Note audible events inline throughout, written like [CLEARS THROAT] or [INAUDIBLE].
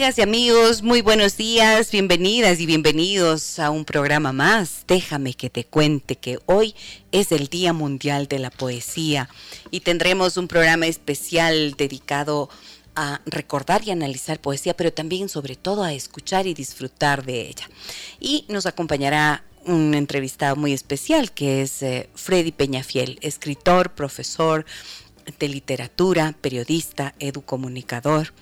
Amigas y amigos, muy buenos días, bienvenidas y bienvenidos a un programa más. Déjame que te cuente que hoy es el Día Mundial de la Poesía y tendremos un programa especial dedicado a recordar y analizar poesía, pero también sobre todo a escuchar y disfrutar de ella. Y nos acompañará un entrevistado muy especial que es eh, Freddy Peñafiel, escritor, profesor, de literatura, periodista, educomunicador.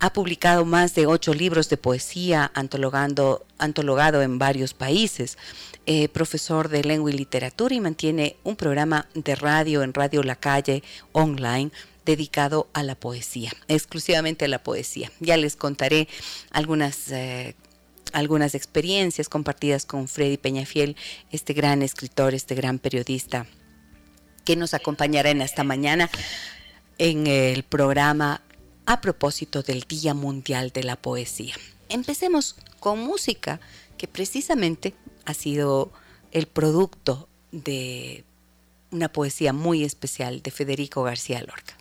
Ha publicado más de ocho libros de poesía, antologando, antologado en varios países. Eh, profesor de lengua y literatura y mantiene un programa de radio en Radio La Calle online dedicado a la poesía, exclusivamente a la poesía. Ya les contaré algunas eh, algunas experiencias compartidas con Freddy Peñafiel, este gran escritor, este gran periodista que nos acompañará en esta mañana en el programa a propósito del Día Mundial de la Poesía. Empecemos con música, que precisamente ha sido el producto de una poesía muy especial de Federico García Lorca.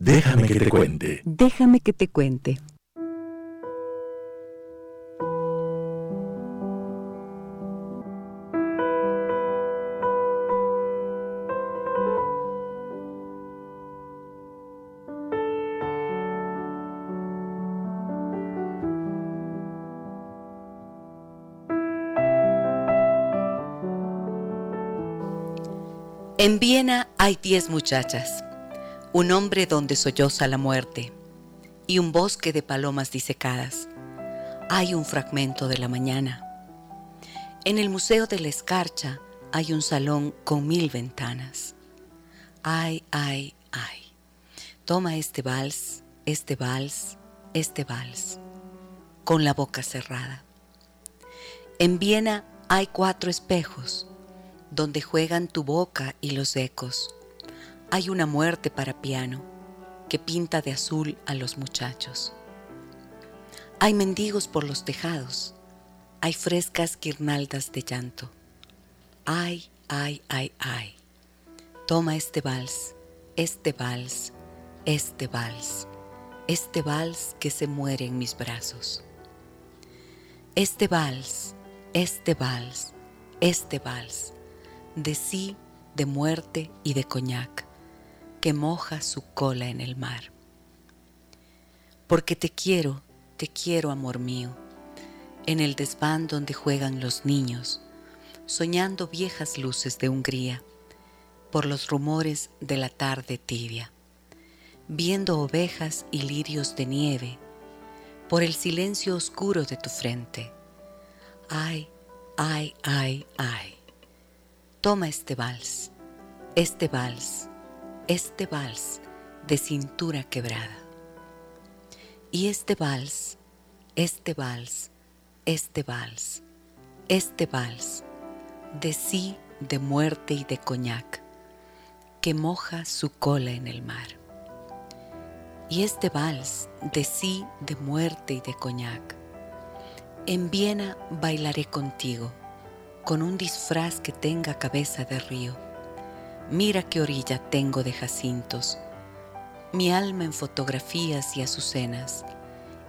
Déjame que te cuente. Déjame que te cuente. En Viena hay diez muchachas, un hombre donde solloza la muerte y un bosque de palomas disecadas. Hay un fragmento de la mañana. En el Museo de la Escarcha hay un salón con mil ventanas. Ay, ay, ay. Toma este vals, este vals, este vals, con la boca cerrada. En Viena hay cuatro espejos donde juegan tu boca y los ecos. Hay una muerte para piano que pinta de azul a los muchachos. Hay mendigos por los tejados, hay frescas guirnaldas de llanto. Ay, ay, ay, ay. Toma este vals, este vals, este vals, este vals que se muere en mis brazos. Este vals, este vals, este vals de sí, de muerte y de coñac, que moja su cola en el mar. Porque te quiero, te quiero, amor mío, en el desván donde juegan los niños, soñando viejas luces de Hungría, por los rumores de la tarde tibia, viendo ovejas y lirios de nieve, por el silencio oscuro de tu frente. Ay, ay, ay, ay. Toma este vals, este vals, este vals de cintura quebrada. Y este vals, este vals, este vals, este vals de sí, de muerte y de coñac, que moja su cola en el mar. Y este vals de sí, de muerte y de coñac, en Viena bailaré contigo con un disfraz que tenga cabeza de río. Mira qué orilla tengo de jacintos, mi alma en fotografías y azucenas,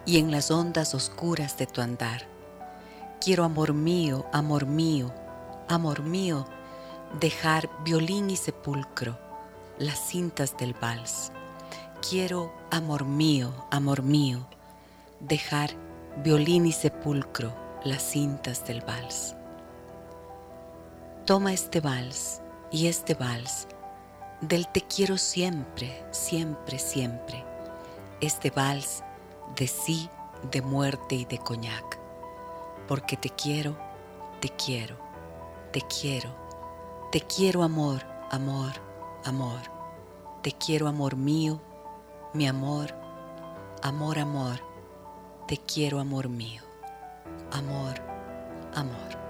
y en las ondas oscuras de tu andar. Quiero, amor mío, amor mío, amor mío, dejar violín y sepulcro, las cintas del vals. Quiero, amor mío, amor mío, dejar violín y sepulcro, las cintas del vals. Toma este vals y este vals del te quiero siempre, siempre, siempre. Este vals de sí, de muerte y de coñac. Porque te quiero, te quiero, te quiero, Te quiero amor, amor, amor. Te quiero amor mío, mi amor, amor, amor. Te quiero amor mío, amor, amor.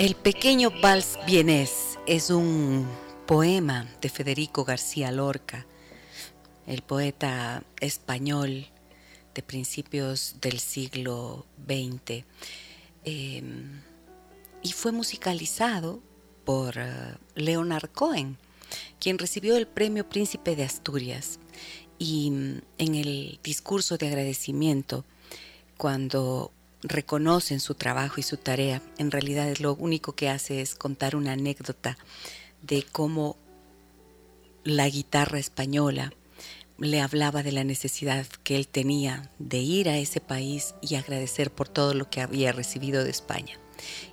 El pequeño vals vienés es un poema de Federico García Lorca, el poeta español de principios del siglo XX, em, y fue musicalizado por eh, Leonard Cohen, quien recibió el premio Príncipe de Asturias. Y mm, en el discurso de agradecimiento, cuando reconocen su trabajo y su tarea, en realidad lo único que hace es contar una anécdota de cómo la guitarra española le hablaba de la necesidad que él tenía de ir a ese país y agradecer por todo lo que había recibido de España.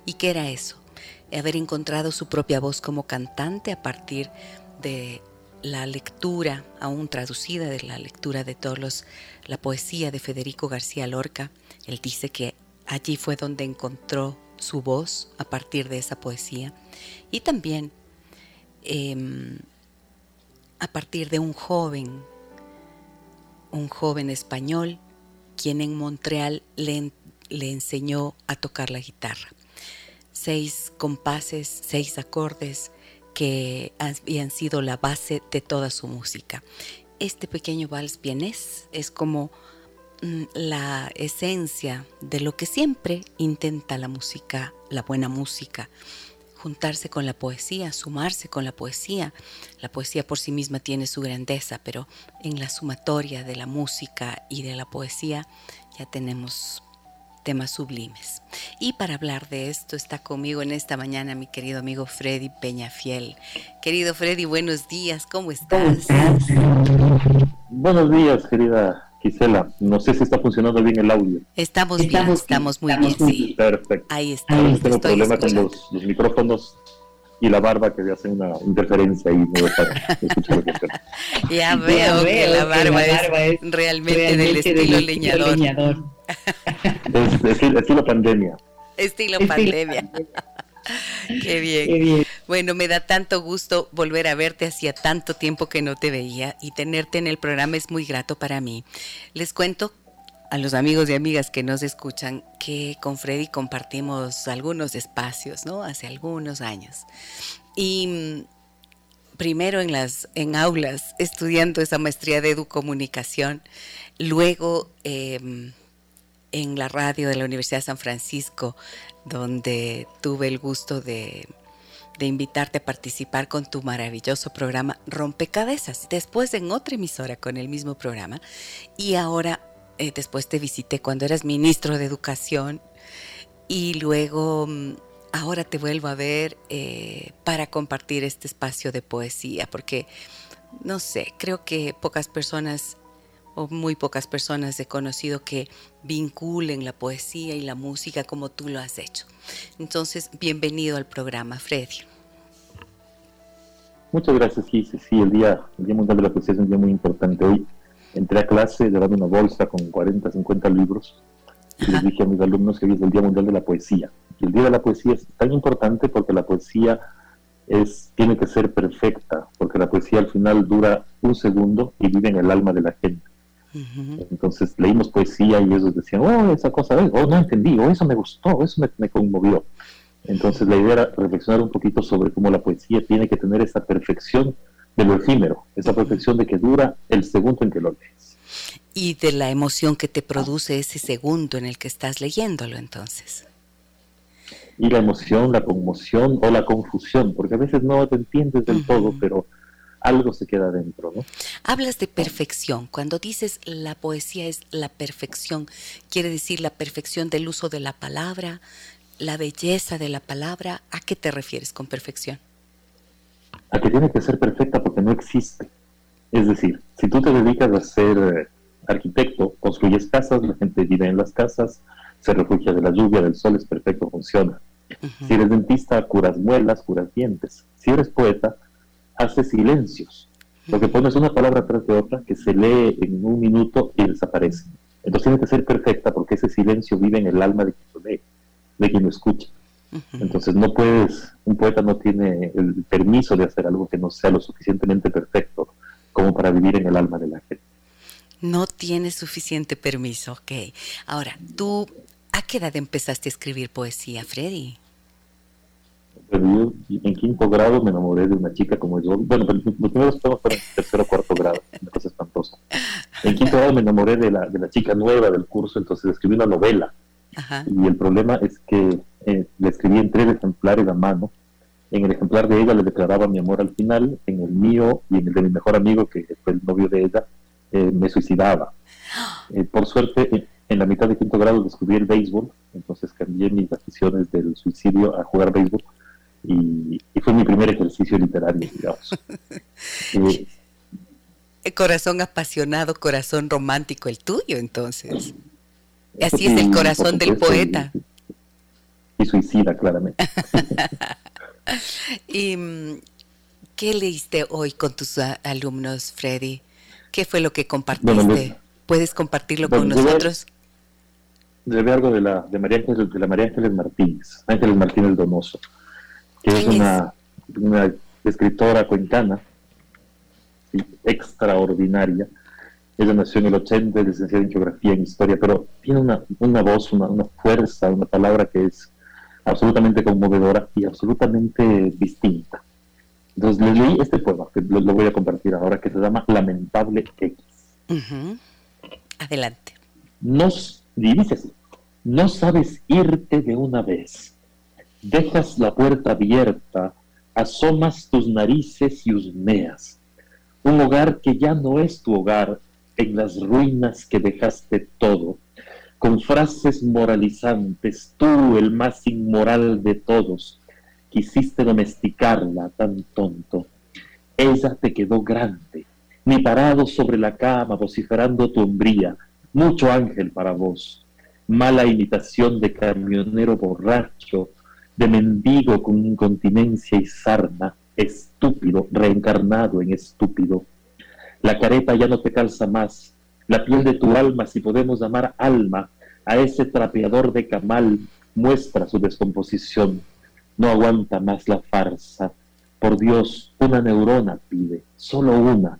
¿Y qué era eso? Haber encontrado su propia voz como cantante a partir de la lectura, aún traducida de la lectura de todos la poesía de Federico García Lorca. Él dice que allí fue donde encontró su voz a partir de esa poesía. Y también em, a partir de un joven un joven español quien en Montreal le, enseñó a tocar la guitarra. Seis compases, seis acordes que habían sido la base de toda su música. Este pequeño vals vienés es como la esencia de lo que siempre intenta la música, la buena música, juntarse con la poesía, sumarse con la poesía. La poesía por sí misma tiene su grandeza, pero en la sumatoria de la música y de la poesía ya tenemos temas sublimes. Y para hablar de esto está conmigo en esta mañana mi querido amigo Freddy Peñafiel. Querido Freddy, buenos días, ¿cómo estás? Buenos días, querida Gisela, no sé si está funcionando bien el audio. Estamos, bien, estamos muy bien, sí. Perfecto. Ahí está. Ahí tengo problema con los, micrófonos y la barba que hace una interferencia ahí. [LAUGHS] ya, veo que la barba, es, realmente, del estilo, leñador. es, estilo pandemia. Estilo pandemia. [LAUGHS] Qué bien. Bueno, me da tanto gusto volver a verte. Hacía tanto tiempo que no te veía y tenerte en el programa es muy grato para mí. Les cuento a los amigos y amigas que nos escuchan que con Freddy compartimos algunos espacios, ¿no? Hace algunos años. Y mm, primero en las en aulas estudiando esa maestría de educomunicación, luego em, en la radio de la Universidad de San Francisco donde tuve el gusto de, invitarte a participar con tu maravilloso programa Rompecabezas. Después en otra emisora con el mismo programa. Y ahora, eh, después te visité cuando eras ministro de Educación. Y luego, mm, ahora te vuelvo a ver eh, para compartir este espacio de poesía. Porque, no sé, creo que pocas personas o muy pocas personas he conocido que vinculen la poesía y la música como tú lo has hecho. Entonces, bienvenido al programa, Freddy. Muchas gracias, Gise. Sí, el día, el día Mundial de la Poesía es un día muy importante. Hoy entré a clase llevando una bolsa con 40, 50 libros y les dije a mis alumnos que hoy es el Día Mundial de la Poesía. Y el Día de la Poesía es tan importante porque la poesía es, tiene que ser perfecta, porque la poesía al final dura un segundo y vive en el alma de la gente. Entonces leímos poesía y ellos decían, oh, esa cosa, oh, no entendí, oh, eso me gustó, eso me, conmovió. Entonces la idea era reflexionar un poquito sobre cómo la poesía tiene que tener esa perfección de lo efímero, esa perfección de que dura el segundo en que lo lees. Y de la emoción que te produce ese segundo en el que estás leyéndolo entonces. Y la emoción, la conmoción o la confusión, porque a veces no te entiendes del todo, pero algo se queda dentro. ¿no? Hablas de perfección. Cuando dices la poesía es la perfección, quiere decir la perfección del uso de la palabra, la belleza de la palabra. ¿A qué te refieres con perfección? A que tiene que ser perfecta porque no existe. Es decir, si tú te dedicas a ser eh, arquitecto, construyes casas, la gente vive en las casas, se refugia de la lluvia, del sol, es perfecto, funciona. Si eres dentista, curas muelas, curas dientes. Si eres poeta, hace silencios. Porque pones una palabra tras de otra que se lee en un minuto y desaparece. Entonces tiene que ser perfecta porque ese silencio vive en el alma de quien lo lee, de quien lo escucha. Entonces no puedes, un poeta no tiene el permiso de hacer algo que no sea lo suficientemente perfecto como para vivir en el alma de la gente. No tiene suficiente permiso, ok. Ahora, ¿tú a qué edad empezaste a escribir poesía, Freddy? En quinto grado me enamoré de una chica como yo. Bueno, pero los primeros fueron en tercero o cuarto grado, una cosa espantosa. En quinto grado me enamoré de la, de la chica nueva del curso, entonces escribí una novela. Y el problema es que eh, le escribí en tres ejemplares a mano. En el ejemplar de ella le declaraba mi amor al final, en el mío y en el de mi mejor amigo, que fue el novio de ella, eh, me suicidaba. Eh, por suerte, en la mitad de quinto grado descubrí el béisbol, entonces cambié mis aficiones del suicidio a jugar béisbol y, fue mi primer ejercicio literario, digamos. [LAUGHS] Eh, corazón apasionado, corazón romántico el tuyo, entonces. Así es el corazón del poeta. Y, suicida, claramente. [LAUGHS] ¿Y mm, qué leíste hoy con tus alumnos, Freddy? ¿Qué fue lo que compartiste? ¿Puedes compartirlo con nosotros? Llevé algo de la, de, María Ángeles, de la María Ángeles Martínez, Ángeles Martínez Donoso que es una, una, escritora cuencana extraordinaria. Ella nació en el 80, licenciada en Geografía, en Historia, pero tiene una, una voz, una, una, fuerza, una palabra que es absolutamente conmovedora y absolutamente distinta. Entonces le leí este poema, que lo, voy a compartir ahora, que se llama Lamentable X. Adelante. No, dice así, no sabes irte de una vez dejas la puerta abierta, asomas tus narices y husmeas. Un hogar que ya no es tu hogar, en las ruinas que dejaste todo, con frases moralizantes, tú el más inmoral de todos, quisiste domesticarla tan tonto. Ella te quedó grande, ni parado sobre la cama vociferando tu hombría, mucho ángel para vos, mala imitación de camionero borracho, de mendigo con incontinencia y sarna, estúpido, reencarnado en estúpido. La careta ya no te calza más, la piel de tu alma, si podemos llamar alma, a ese trapeador de camal, muestra su descomposición. No aguanta más la farsa. Por Dios, una neurona pide, solo una.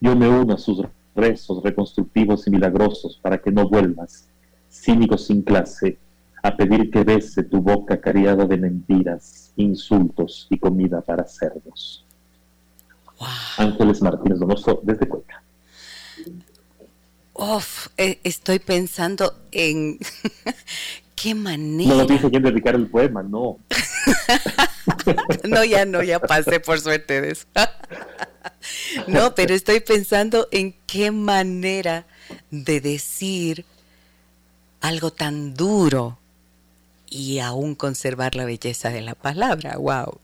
Yo me uno a sus rezos reconstructivos y milagrosos para que no vuelvas, cínico sin clase, a pedir que bese tu boca cariada de mentiras, insultos y comida para cerdos. Ángeles Martínez Donoso, desde Cuenca. Uf, eh, estoy pensando en [LAUGHS] qué manera. No dije quién dedicar el poema, no. [LAUGHS] no, ya no, ya pasé por suerte de eso. [LAUGHS] no, pero estoy pensando en qué manera de decir algo tan duro y aún conservar la belleza de la palabra. ¡Wow!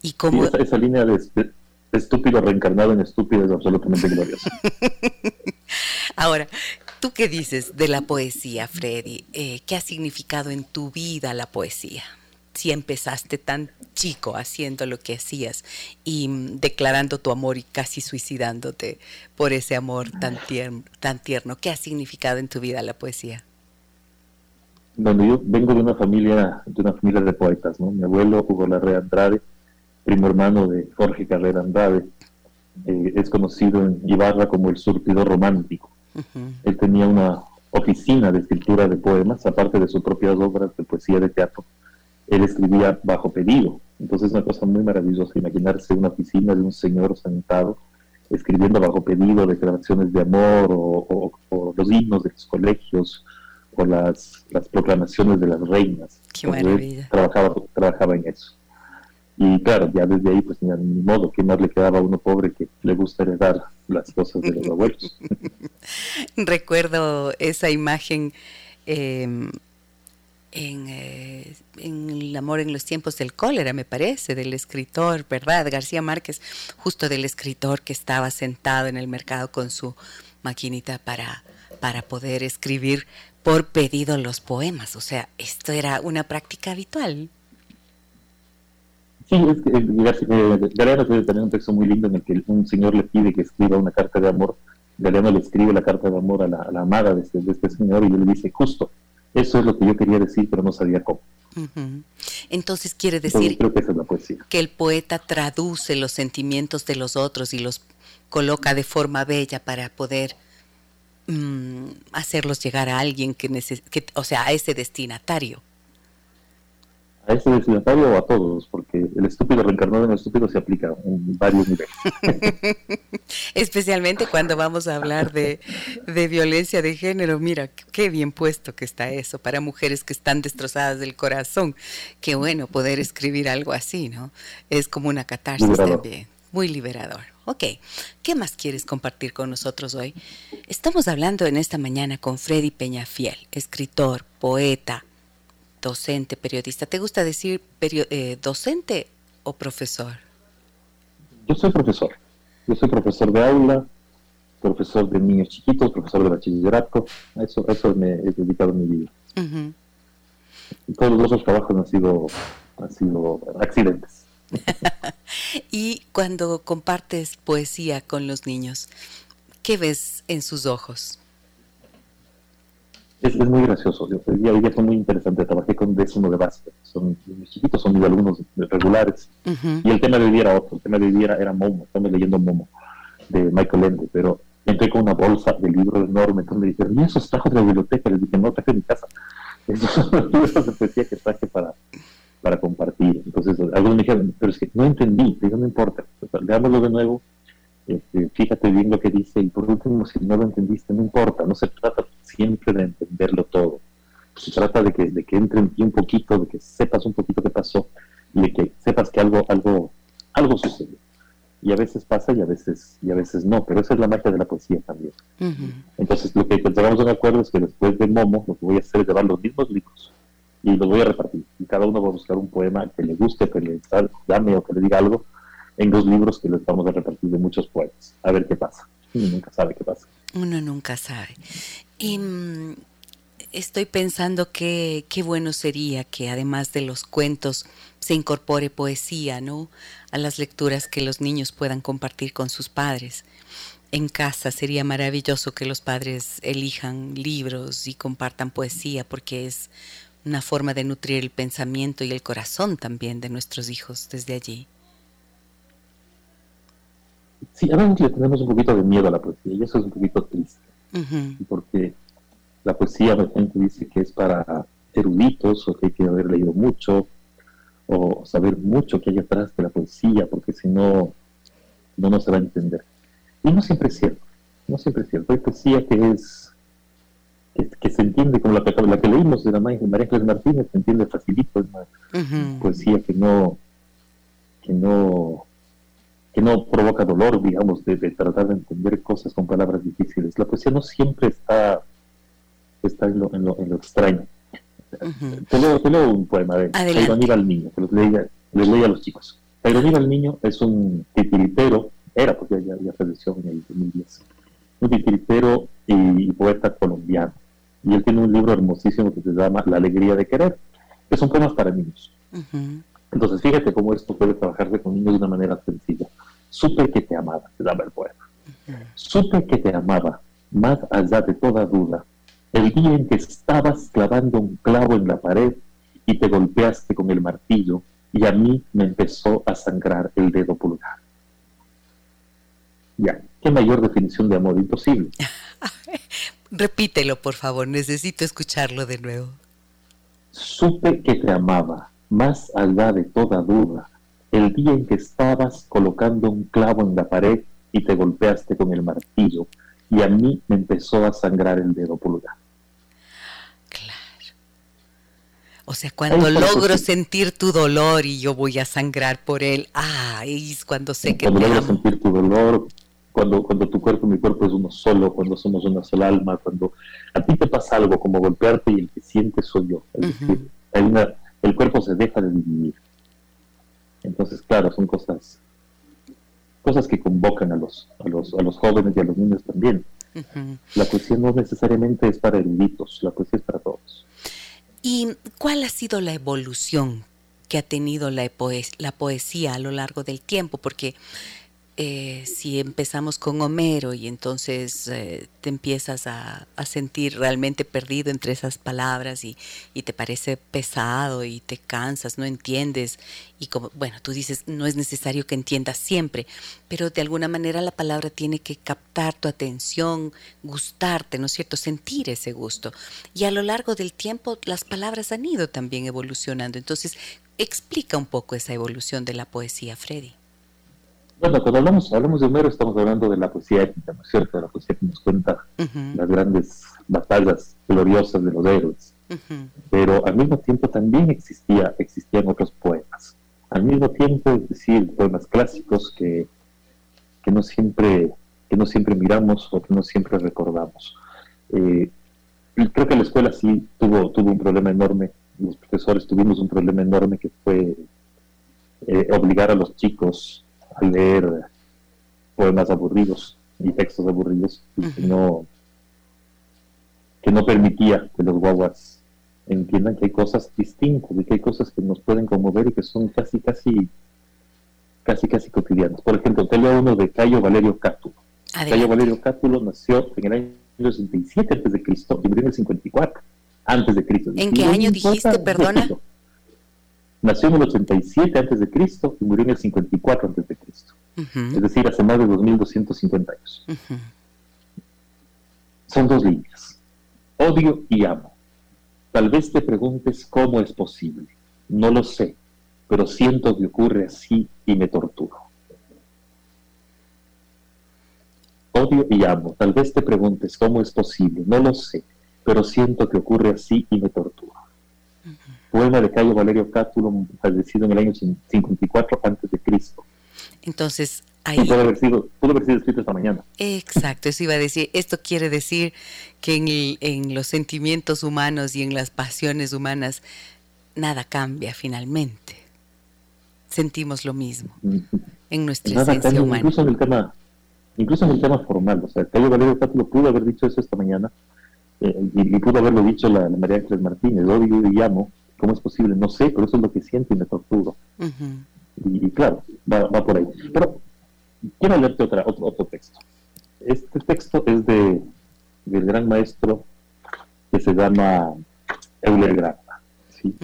Y como... esa, línea de, estúpido reencarnado en estúpido es absolutamente gloriosa. [LAUGHS] Ahora, ¿tú qué dices de la poesía, Freddy? Eh, ¿Qué ha significado en tu vida la poesía? Si empezaste tan chico haciendo lo que hacías y mm, declarando tu amor y casi suicidándote por ese amor tan tan tierno, ¿qué ha significado en tu vida la poesía? Donde yo vengo de una familia, de una familia de poetas, ¿no? Mi abuelo Hugo Larrea Andrade, primo hermano de Jorge Carrera Andrade, eh, es conocido en Ibarra como el surtidor romántico. Él tenía una oficina de escritura de poemas, aparte de sus propias obras de poesía de teatro. Él escribía bajo pedido. Entonces es una cosa muy maravillosa imaginarse una oficina de un señor sentado escribiendo bajo pedido declaraciones de amor o, o los himnos de los colegios o las, las proclamaciones de las reinas. Qué maravilla. Trabajaba, trabajaba en eso. Y claro, ya desde ahí, pues ni modo, que más le quedaba a uno pobre que le gusta heredar las cosas de los abuelos? [LAUGHS] Recuerdo esa imagen em, en, eh, en, El amor en los tiempos del cólera, me parece, del escritor, ¿verdad? García Márquez, justo del escritor que estaba sentado en el mercado con su maquinita para, para poder escribir por pedido los poemas. O sea, esto era una práctica habitual. Sí, es que Galeano tiene también un texto muy lindo en el que un señor le pide que escriba una carta de amor. Galeano le escribe la carta de amor a la, amada de este, de este, señor y le dice, justo, eso es lo que yo quería decir, pero no sabía cómo. Entonces quiere decir que el poeta traduce los sentimientos de los otros y los coloca de forma bella para poder mm, hacerlos llegar a alguien que, que, o sea, a ese destinatario a ese destinatario o a todos, porque el estúpido reencarnado en el estúpido se aplica en varios niveles. [LAUGHS] Especialmente cuando vamos a hablar de, de, violencia de género. Mira, qué bien puesto que está eso para mujeres que están destrozadas del corazón. Qué bueno poder escribir algo así, ¿no? Es como una catarsis también. Muy liberador. Ok, ¿qué más quieres compartir con nosotros hoy? Estamos hablando en esta mañana con Freddy Peñafiel, escritor, poeta, docente, periodista. ¿Te gusta decir eh, docente o profesor? Yo soy profesor. Yo soy profesor de aula, profesor de niños chiquitos, profesor de bachillerato. Eso, eso me he dedicado mi vida. y todos los otros trabajos han sido, han sido accidentes. [LAUGHS] y cuando compartes poesía con los niños, ¿qué ves en sus ojos? Es, muy gracioso. Hoy día, hoy día fue muy interesante. Trabajé con décimo de base. Son mis chiquitos, son mis alumnos regulares. Y el tema de hoy día era otro. El tema de hoy día era, Momo. Estamos leyendo Momo de Michael Ende. Pero entré con una bolsa de libros enorme. Entonces me dijeron, ¿y esos trajo de la biblioteca? Les dije, no, traje de mi casa. [LAUGHS] Esos son los libros de poesía que traje para, para compartir. Entonces, algunos me dijeron, pero es que no entendí. Digo, no importa. Leámoslo de nuevo este, fíjate bien lo que dice y por último, si no lo entendiste, no importa, no se trata siempre de entenderlo todo, se trata de que, de que entre en ti un poquito, de que sepas un poquito qué pasó y de que sepas que algo, algo, algo sucedió. Y a veces pasa y a veces, y a veces no, pero esa es la magia de la poesía también. Entonces, lo que llegamos a un acuerdo es que después de Momo, lo que voy a hacer es llevar los mismos libros y los voy a repartir. Y cada uno va a buscar un poema que le guste, que le llame o que le diga algo, en dos libros que les vamos a repartir de muchos poetas. A ver qué pasa. Uno nunca sabe qué pasa. Uno nunca sabe. Y mm, estoy pensando que qué bueno sería que además de los cuentos se incorpore poesía, ¿no? A las lecturas que los niños puedan compartir con sus padres. En casa sería maravilloso que los padres elijan libros y compartan poesía porque es una forma de nutrir el pensamiento y el corazón también de nuestros hijos desde allí. Sí, a veces le tenemos un poquito de miedo a la poesía y eso es un poquito triste, porque la poesía la gente dice que es para eruditos o que hay que haber leído mucho o saber mucho que hay atrás de la poesía, porque si no, no nos se va a entender. Y no siempre es cierto, no siempre es cierto. Hay poesía que es que, se entiende como la que, la que leímos de la María Ángeles Martínez, se entiende facilito, es una poesía que no que no que no provoca dolor, digamos, de, tratar de entender cosas con palabras difíciles. La poesía no siempre está, está en, lo, en, lo, en lo extraño. te, leo, un poema de Ironía al Niño, que los leía, les leía a los chicos. Ironía al Niño es un titiritero, era porque ya, ya falleció en el 2010, un titiritero y, poeta colombiano. Y él tiene un libro hermosísimo que se llama La alegría de querer, que son poemas para niños. Entonces, fíjate cómo esto puede trabajarse con niños de una manera sencilla. Supe que te amaba, se llama el poema. Supe que te amaba, más allá de toda duda, el día en que estabas clavando un clavo en la pared y te golpeaste con el martillo y a mí me empezó a sangrar el dedo pulgar. Ya, qué mayor definición de amor imposible. [LAUGHS] Repítelo, por favor, necesito escucharlo de nuevo. Supe que te amaba, más allá de toda duda, el día en que estabas colocando un clavo en la pared y te golpeaste con el martillo, y a mí me empezó a sangrar el dedo pulgar. Claro. O sea, cuando logro sentir tu dolor y yo voy a sangrar por él, ah, es cuando sé que cuando logro sentir tu dolor, cuando, cuando tu cuerpo y mi cuerpo es uno solo, cuando somos una sola alma, cuando a ti te pasa algo como golpearte y el que siente soy yo. Es decir, hay una el cuerpo se deja de dividir. Entonces, claro, son cosas cosas que convocan a los, a los, a los jóvenes y a los niños también. La poesía no necesariamente es para eruditos, la poesía es para todos. ¿Y cuál ha sido la evolución que ha tenido la, la poesía a lo largo del tiempo, porque eh, si empezamos con Homero y entonces eh, te empiezas a, sentir realmente perdido entre esas palabras y, te parece pesado y te cansas, no entiendes y como, bueno, tú dices, no es necesario que entiendas siempre, pero de alguna manera la palabra tiene que captar tu atención, gustarte, ¿no es cierto? Sentir ese gusto. Y a lo largo del tiempo las palabras han ido también evolucionando. Entonces, explica un poco esa evolución de la poesía, Freddy. Bueno, cuando hablamos, hablamos de Homero estamos hablando de la poesía épica, ¿no es cierto? La poesía que nos cuenta las grandes batallas gloriosas de los héroes. Pero al mismo tiempo también existía, existían otros poemas. Al mismo tiempo, es decir, poemas clásicos que, que, no, siempre, que no siempre miramos o que no siempre recordamos. Eh, creo que la escuela sí tuvo, tuvo un problema enorme, los profesores tuvimos un problema enorme que fue eh, obligar a los chicos a leer poemas aburridos y textos aburridos que no que no permitía que los guaguas entiendan que hay cosas distintas y que hay cosas que nos pueden conmover y que son casi casi casi casi cotidianas. Por ejemplo, te leo uno de Cayo Valerio Cátulo. Cayo Valerio Cátulo nació en el año 67 antes de Cristo y murió en el 54 antes de Cristo. ¿En qué año dijiste, perdona? Nació en el 87 antes de Cristo y murió en el 54 antes de Es decir, hace más de 2250 años. Son dos líneas. Odio y amo. Tal vez te preguntes cómo es posible. No lo sé, pero siento que ocurre así y me torturo. Odio y amo. Tal vez te preguntes cómo es posible. No lo sé, pero siento que ocurre así y me torturo poema de Cayo Valerio Cátulo, fallecido en el año 54 antes de Cristo. Entonces, ahí... pudo, haber sido, pudo haber sido escrito esta mañana. Exacto, eso iba a decir. Esto quiere decir que en, en los sentimientos humanos y en las pasiones humanas nada cambia finalmente. Sentimos lo mismo en nuestra esencia humana. Incluso en el tema, incluso en el tema formal, o sea, Cayo Valerio Cátulo pudo haber dicho eso esta mañana eh, y, pudo haberlo dicho la, María Ángeles Martínez, odio y llamo, ¿Cómo es posible? No sé, pero eso es lo que siento y me torturo. Y, claro, va, por ahí. Pero quiero leerte otra, otro, otro texto. Este texto es de, del gran maestro que se llama Euler Granda. ¿sí?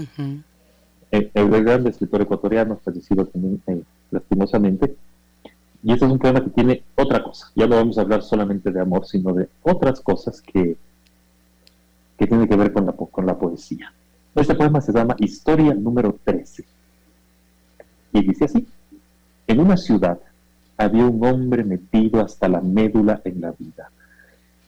E, Euler Granda, escritor ecuatoriano, fallecido también eh, lastimosamente. Y este es un poema que tiene otra cosa. Ya no vamos a hablar solamente de amor, sino de otras cosas que, que tienen que ver con la, con la poesía. Este poema se llama Historia número 13. Y dice así, en una ciudad había un hombre metido hasta la médula en la vida.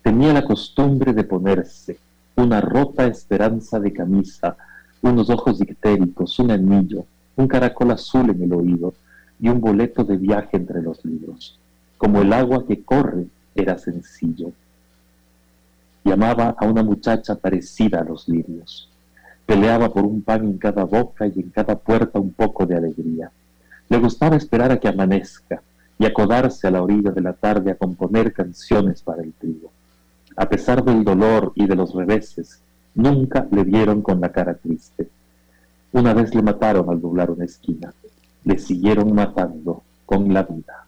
Tenía la costumbre de ponerse una rota esperanza de camisa, unos ojos dictéricos, un anillo, un caracol azul en el oído y un boleto de viaje entre los libros. Como el agua que corre era sencillo. Llamaba a una muchacha parecida a los lirios. Peleaba por un pan en cada boca y en cada puerta un poco de alegría. Le gustaba esperar a que amanezca y acodarse a la orilla de la tarde a componer canciones para el trigo. A pesar del dolor y de los reveses, nunca le vieron con la cara triste. Una vez le mataron al doblar una esquina. Le siguieron matando con la vida.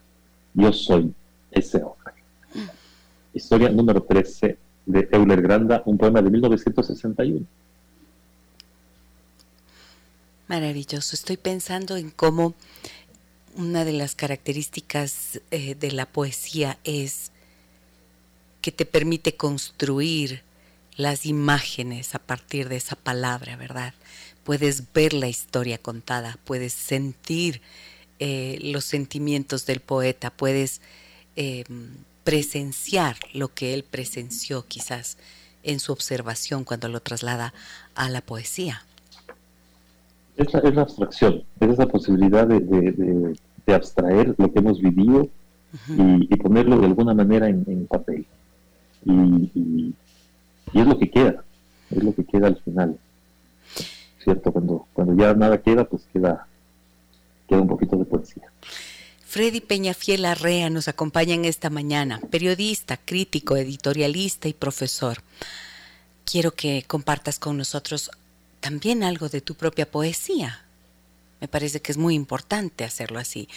Yo soy ese hombre. Historia número 13 de Euler Granda, un poema de 1961. Maravilloso. Estoy pensando en cómo una de las características eh, de la poesía es que te permite construir las imágenes a partir de esa palabra, ¿verdad? Puedes ver la historia contada, puedes sentir eh, los sentimientos del poeta, puedes eh, presenciar lo que él presenció quizás en su observación cuando lo traslada a la poesía es la, es la abstracción, es esa posibilidad de, de, abstraer lo que hemos vivido y, ponerlo de alguna manera en, papel. Y, es lo que queda, es lo que queda al final. ¿Cierto? Cuando, cuando ya nada queda, pues queda, queda un poquito de poesía. Freddy Peñafiel Arrea nos acompaña en esta mañana, periodista, crítico, editorialista y profesor. Quiero que compartas con nosotros también algo de tu propia poesía. Me parece que es muy importante hacerlo así.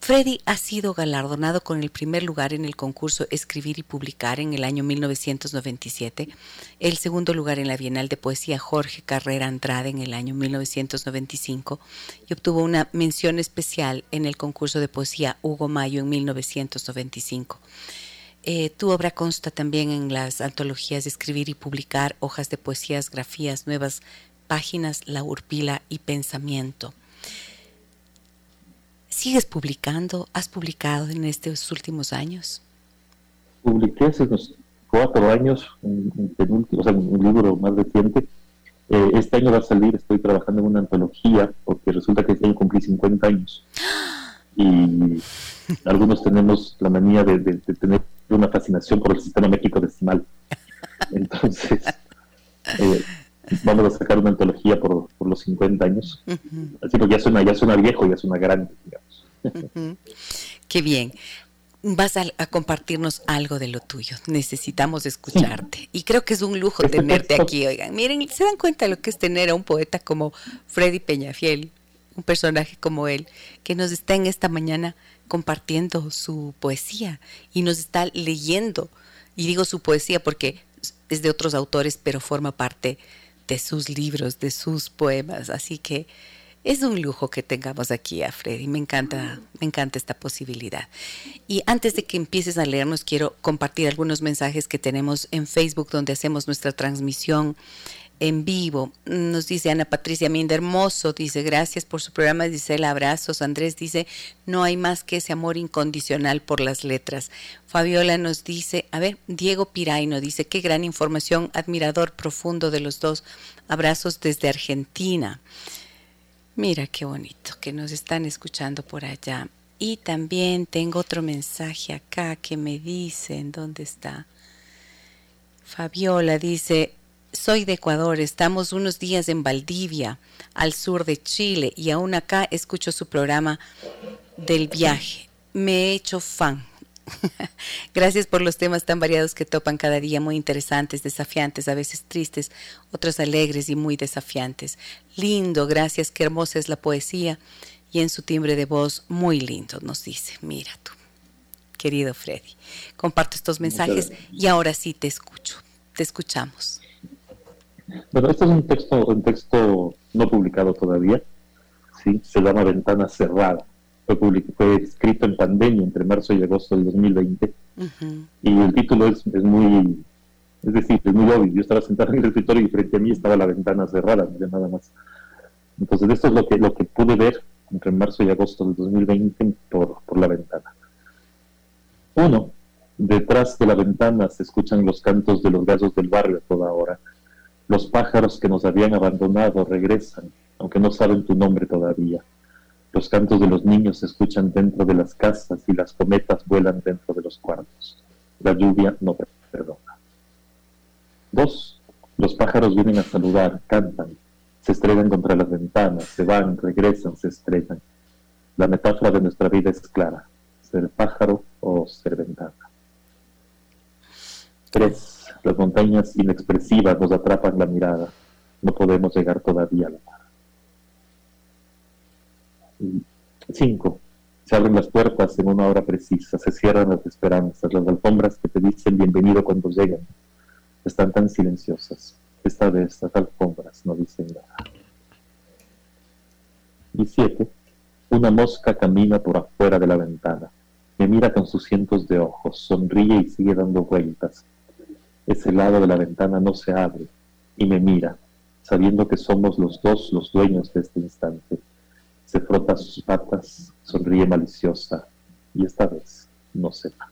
Freddy ha sido galardonado con el primer lugar en el concurso Escribir y Publicar en el año 1997, el segundo lugar en la Bienal de Poesía Jorge Carrera Andrade en el año 1995 y obtuvo una mención especial en el concurso de poesía Hugo Mayo en 1995. Eh, tu obra consta también en las antologías de Escribir y Publicar, Hojas de Poesías, Grafías, Nuevas Páginas, La Urpila y Pensamiento. ¿Sigues publicando? ¿Has publicado en estos últimos años? Publiqué hace unos cuatro años un, un libro más reciente. Eh, este año va a salir, estoy trabajando en una antología, porque resulta que este año cumplí 50 años. Y [GASPS] algunos tenemos la manía de, tener una fascinación por el sistema métrico decimal. [LAUGHS] Entonces, eh, vamos a sacar una antología por, los 50 años. Así que ya suena, ya suena viejo, ya suena grande, digamos. Qué bien. Vas a, compartirnos algo de lo tuyo. Necesitamos escucharte. Y creo que es un lujo tenerte [LAUGHS] aquí. Oigan, miren, ¿se dan cuenta de lo que es tener a un poeta como Freddy Peñafiel? Un personaje como él, que nos está en esta mañana compartiendo su poesía y nos está leyendo. Y digo su poesía porque es de otros autores, pero forma parte de sus libros, de sus poemas. Así que es un lujo que tengamos aquí a Freddy. Me encanta, me encanta esta posibilidad. Y antes de que empieces a leernos, quiero compartir algunos mensajes que tenemos en Facebook, donde hacemos nuestra transmisión en vivo. Nos dice Ana Patricia Minder, hermoso, dice, gracias por su programa, dice el abrazos. Andrés dice, no hay más que ese amor incondicional por las letras. Fabiola nos dice, a ver, Diego Piraino dice, qué gran información, admirador profundo de los dos. Abrazos desde Argentina. Mira qué bonito que nos están escuchando por allá. Y también tengo otro mensaje acá que me dicen, ¿dónde está? Fabiola dice, soy de Ecuador, estamos unos días en Valdivia, al sur de Chile, y aún acá escucho su programa del viaje. Me he hecho fan. [LAUGHS] Gracias por los temas tan variados que topan cada día, muy interesantes, desafiantes, a veces tristes, otros alegres y muy desafiantes. Lindo, gracias, qué hermosa es la poesía y en su timbre de voz muy lindo, nos dice. Mira tú, querido Freddy, comparto estos mensajes y ahora sí te escucho, te escuchamos. Bueno, este es un texto, un texto no publicado todavía, ¿sí? se llama Ventana Cerrada. Fue, fue escrito en pandemia entre marzo y agosto del 2020 y el título es, es, muy, es decir, es muy obvio. Yo estaba sentado en el escritorio y frente a mí estaba la ventana cerrada, nada más. Entonces esto es lo que, lo que pude ver entre marzo y agosto del 2020 por, por la ventana. Uno, detrás de la ventana se escuchan los cantos de los gallos del barrio a toda hora los pájaros que nos habían abandonado regresan, aunque no saben tu nombre todavía. Los cantos de los niños se escuchan dentro de las casas y las cometas vuelan dentro de los cuartos. La lluvia no perdona. Dos, los pájaros vienen a saludar, cantan, se estrellan contra las ventanas, se van, regresan, se estrellan. La metáfora de nuestra vida es clara, ser pájaro o ser ventana. Tres, las montañas inexpresivas nos atrapan la mirada. No podemos llegar todavía a la mar. Cinco. Se abren las puertas en una hora precisa, se cierran las esperanzas, las alfombras que te dicen bienvenido cuando llegan están tan silenciosas. Esta vez las alfombras no dicen nada. Y siete. Una mosca camina por afuera de la ventana. Me mira con sus cientos de ojos, sonríe y sigue dando vueltas ese lado de la ventana no se abre y me mira, sabiendo que somos los dos los dueños de este instante. Se frota sus patas, sonríe maliciosa y esta vez no se va.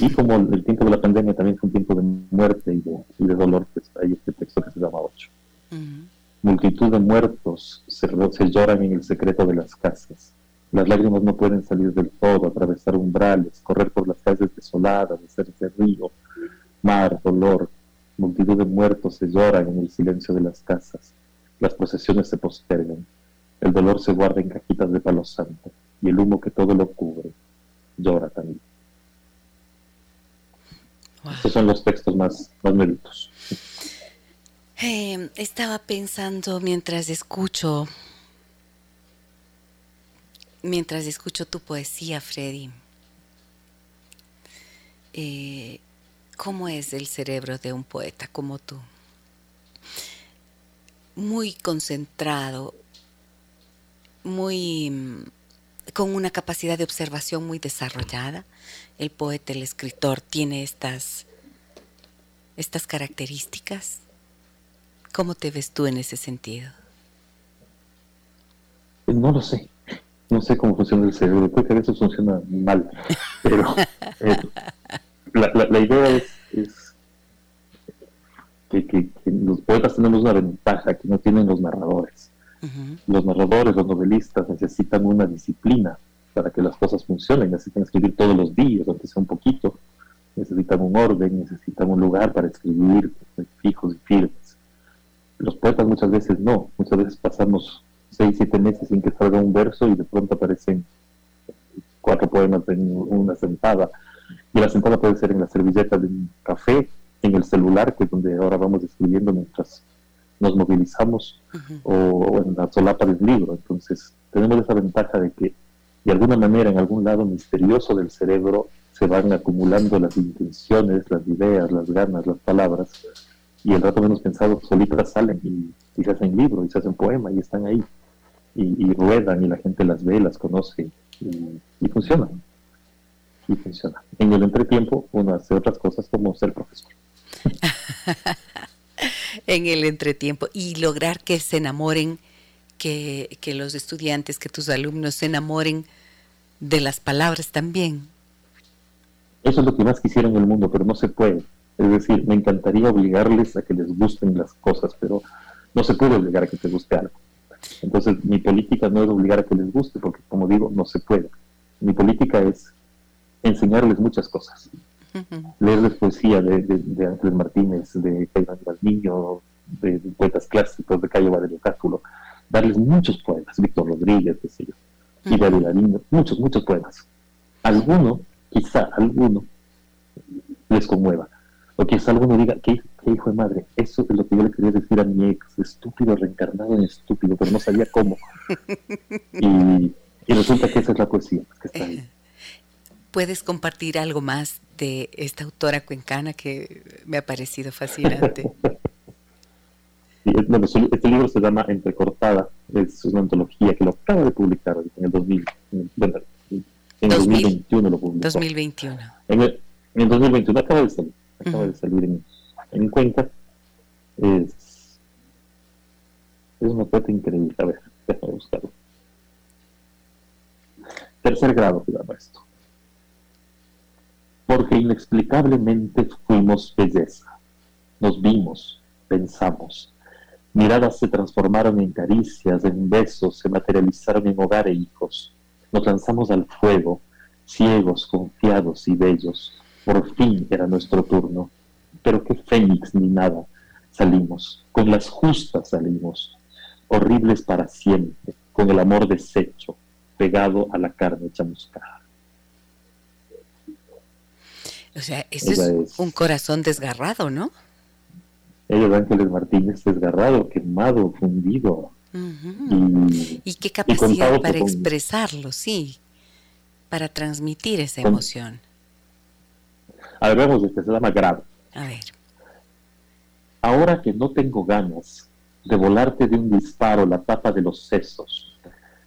Y como el tiempo de la pandemia también fue un tiempo de muerte y de, dolor, pues hay este texto que se llama Ocho. Multitud de muertos se, se lloran en el secreto de las casas las lágrimas no pueden salir del todo, atravesar umbrales, correr por las calles desoladas, hacerse río, mar, dolor. Multitud de muertos se lloran en el silencio de las casas. Las procesiones se postergan. El dolor se guarda en cajitas de palo santo y el humo que todo lo cubre llora también. Estos son los textos más, más. Eh, estaba pensando mientras escucho, mientras escucho tu poesía, Freddy. Eh, ¿Cómo es el cerebro de un poeta como tú? Muy concentrado, muy mm, con una capacidad de observación muy desarrollada. El poeta, el escritor, tiene estas, estas características. ¿Cómo te ves tú en ese sentido? No lo sé. No sé cómo funciona el cerebro. Creo que a veces funciona mal. Pero [LAUGHS] eh, la, idea es, que, los poetas tenemos una ventaja que no tienen los narradores. Los narradores, los novelistas necesitan una disciplina para que las cosas funcionen. Necesitan escribir todos los días, aunque sea un poquito. Necesitan un orden, necesitan un lugar para escribir fijos y firmes los poetas muchas veces no, muchas veces pasamos seis, siete meses sin que salga un verso y de pronto aparecen cuatro poemas en una sentada. Y la sentada puede ser en la servilleta de un café, en el celular, que es donde ahora vamos escribiendo mientras nos movilizamos, o, en la solapa del libro. Entonces, tenemos esa ventaja de que de alguna manera en algún lado misterioso del cerebro se van acumulando las intenciones, las ideas, las ganas, las palabras, y el rato menos pensado solitas salen y, se hacen libros y se hacen poemas y están ahí y, ruedan y la gente las ve, las conoce y, y funcionan. Y funciona. En el entretiempo uno hace otras cosas como ser profesor. [LAUGHS] en el entretiempo y lograr que se enamoren, que, que los estudiantes, que tus alumnos se enamoren de las palabras también. Eso es lo que más quisiera en el mundo, pero no se puede es decir, me encantaría obligarles a que les gusten las cosas, pero no se puede obligar a que te guste algo. Entonces, mi política no es obligar a que les guste, porque como digo, no se puede. Mi política es enseñarles muchas cosas. Leerles poesía de, de, Ángeles Martínez, de Caimán Niño, de, poetas clásicos, de Cayo Valerio Cátulo, darles muchos poemas, Víctor Rodríguez, qué sé yo, y de muchos, muchos poemas. Alguno, quizá alguno, les conmueva o quizás alguno diga, ¿qué, hijo de madre? Eso es lo que yo le quería decir a mi ex, estúpido reencarnado en estúpido, pero no sabía cómo. [LAUGHS] y, resulta que esa es la poesía que está ahí. ¿Puedes compartir algo más de esta autora cuencana que me ha parecido fascinante? [LAUGHS] este libro se llama Entrecortada, es una antología que lo acaba de publicar en el 2000, bueno, en el 2021 lo publicó. 2021. En el, en el 2021 acaba de salir acaba de salir en, cuenta, es, es una cosa increíble. A ver, déjame buscarlo. Tercer grado se llama esto. Porque inexplicablemente fuimos belleza. Nos vimos, pensamos. Miradas se transformaron en caricias, en besos, se materializaron en hogar e hijos. Nos lanzamos al fuego, ciegos, confiados y bellos por fin era nuestro turno, pero que fénix ni nada. Salimos, con las justas salimos, horribles para siempre, con el amor deshecho, pegado a la carne chamuscada. O sea, eso es, un corazón desgarrado, ¿no? Ella es Ángeles Martínez desgarrado, quemado, fundido. y, qué capacidad para expresarlo, sí, para transmitir esa emoción. A ver, vemos este, se llama grado. A ver. Ahora que no tengo ganas de volarte de un disparo la tapa de los sesos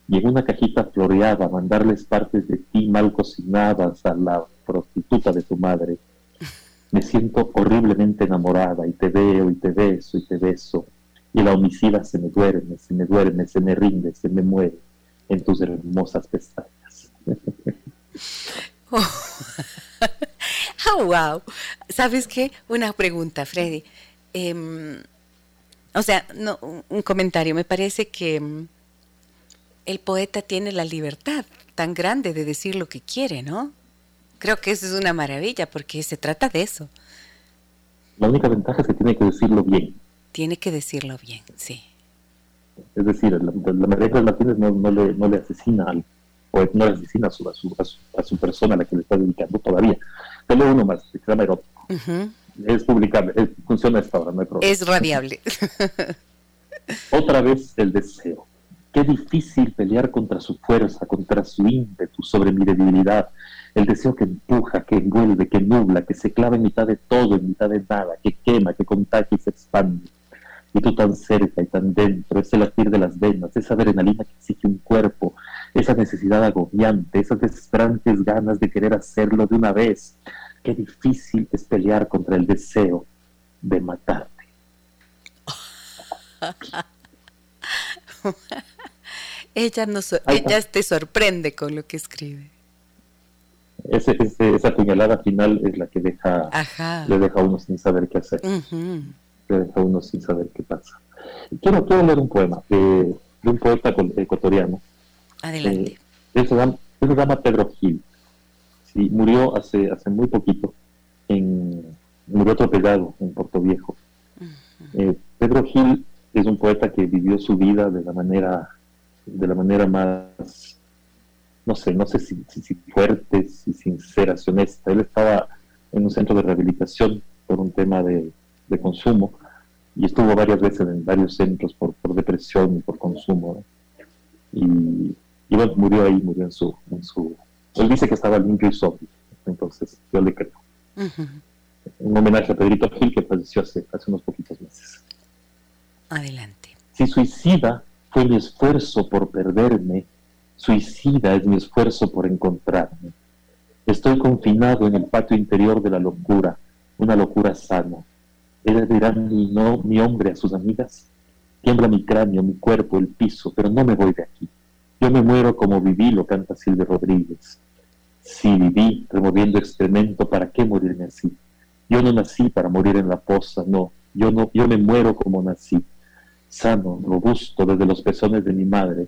y en una cajita floreada mandarles partes de ti mal cocinadas a la prostituta de tu madre, me siento horriblemente enamorada y te veo y te beso y te beso y la homicida se me duerme, se me duerme, se me rinde, se me muere en tus hermosas pestañas. Oh. [LAUGHS] [LAUGHS] oh, wow. ¿Sabes qué? Una pregunta, Freddy. Em, o sea, no, un comentario. Me parece que em, el poeta tiene la libertad tan grande de decir lo que quiere, ¿no? Creo que eso es una maravilla porque se trata de eso. La única ventaja es que tiene que decirlo bien. Tiene que decirlo bien, sí. Es decir, la, la María Martínez no, no, le, no le asesina al o no le asesina a su, a, su, persona a la que le está dedicando todavía. Solo uno más, se llama erótico. Es publicable, funciona esta hora, no hay problema. Es radiable. [LAUGHS] Otra vez el deseo. Qué difícil pelear contra su fuerza, contra su ímpetu, sobre mi debilidad. El deseo que empuja, que envuelve, que nubla, que se clava en mitad de todo, en mitad de nada, que quema, que contagia y se expande. Y tú tan cerca y tan dentro, ese latir de las venas, esa adrenalina que exige un cuerpo, esa necesidad agobiante, esas desesperantes ganas de querer hacerlo de una vez. Qué difícil es pelear contra el deseo de matarte. [LAUGHS] ella, ella te sorprende con lo que escribe. Ese, esa puñalada final es la que deja, le deja a uno sin saber qué hacer. Le deja uno sin saber qué pasa. Quiero, quiero leer un poema de, un poeta ecuatoriano. Adelante. Eh, se, llama, Pedro Gil. Sí, murió hace, hace muy poquito. En, murió atropellado en Puerto Viejo. Eh, Pedro Gil es un poeta que vivió su vida de la manera, de la manera más, no sé, no sé si, si, fuerte, si sincera, si honesta. Él estaba en un centro de rehabilitación por un tema de, consumo y estuvo varias veces en varios centros por, depresión y por consumo. Y, bueno, murió ahí, murió en su, en su... Él dice que estaba limpio y sobrio, entonces yo le creo. Un homenaje a Pedrito Gil que falleció hace, hace unos poquitos meses. Adelante. Si suicida fue mi esfuerzo por perderme, suicida es mi esfuerzo por encontrarme. Estoy confinado en el patio interior de la locura, una locura sana. ¿Ella dirá mi, no, mi hombre a sus amigas? Tiembla mi cráneo, mi cuerpo, el piso, pero no me voy de aquí. Yo me muero como viví, lo canta Silvia Rodríguez. Si viví removiendo excremento, ¿para qué morirme así? Yo no nací para morir en la poza, no. Yo no, yo me muero como nací sano, robusto desde los pezones de mi madre,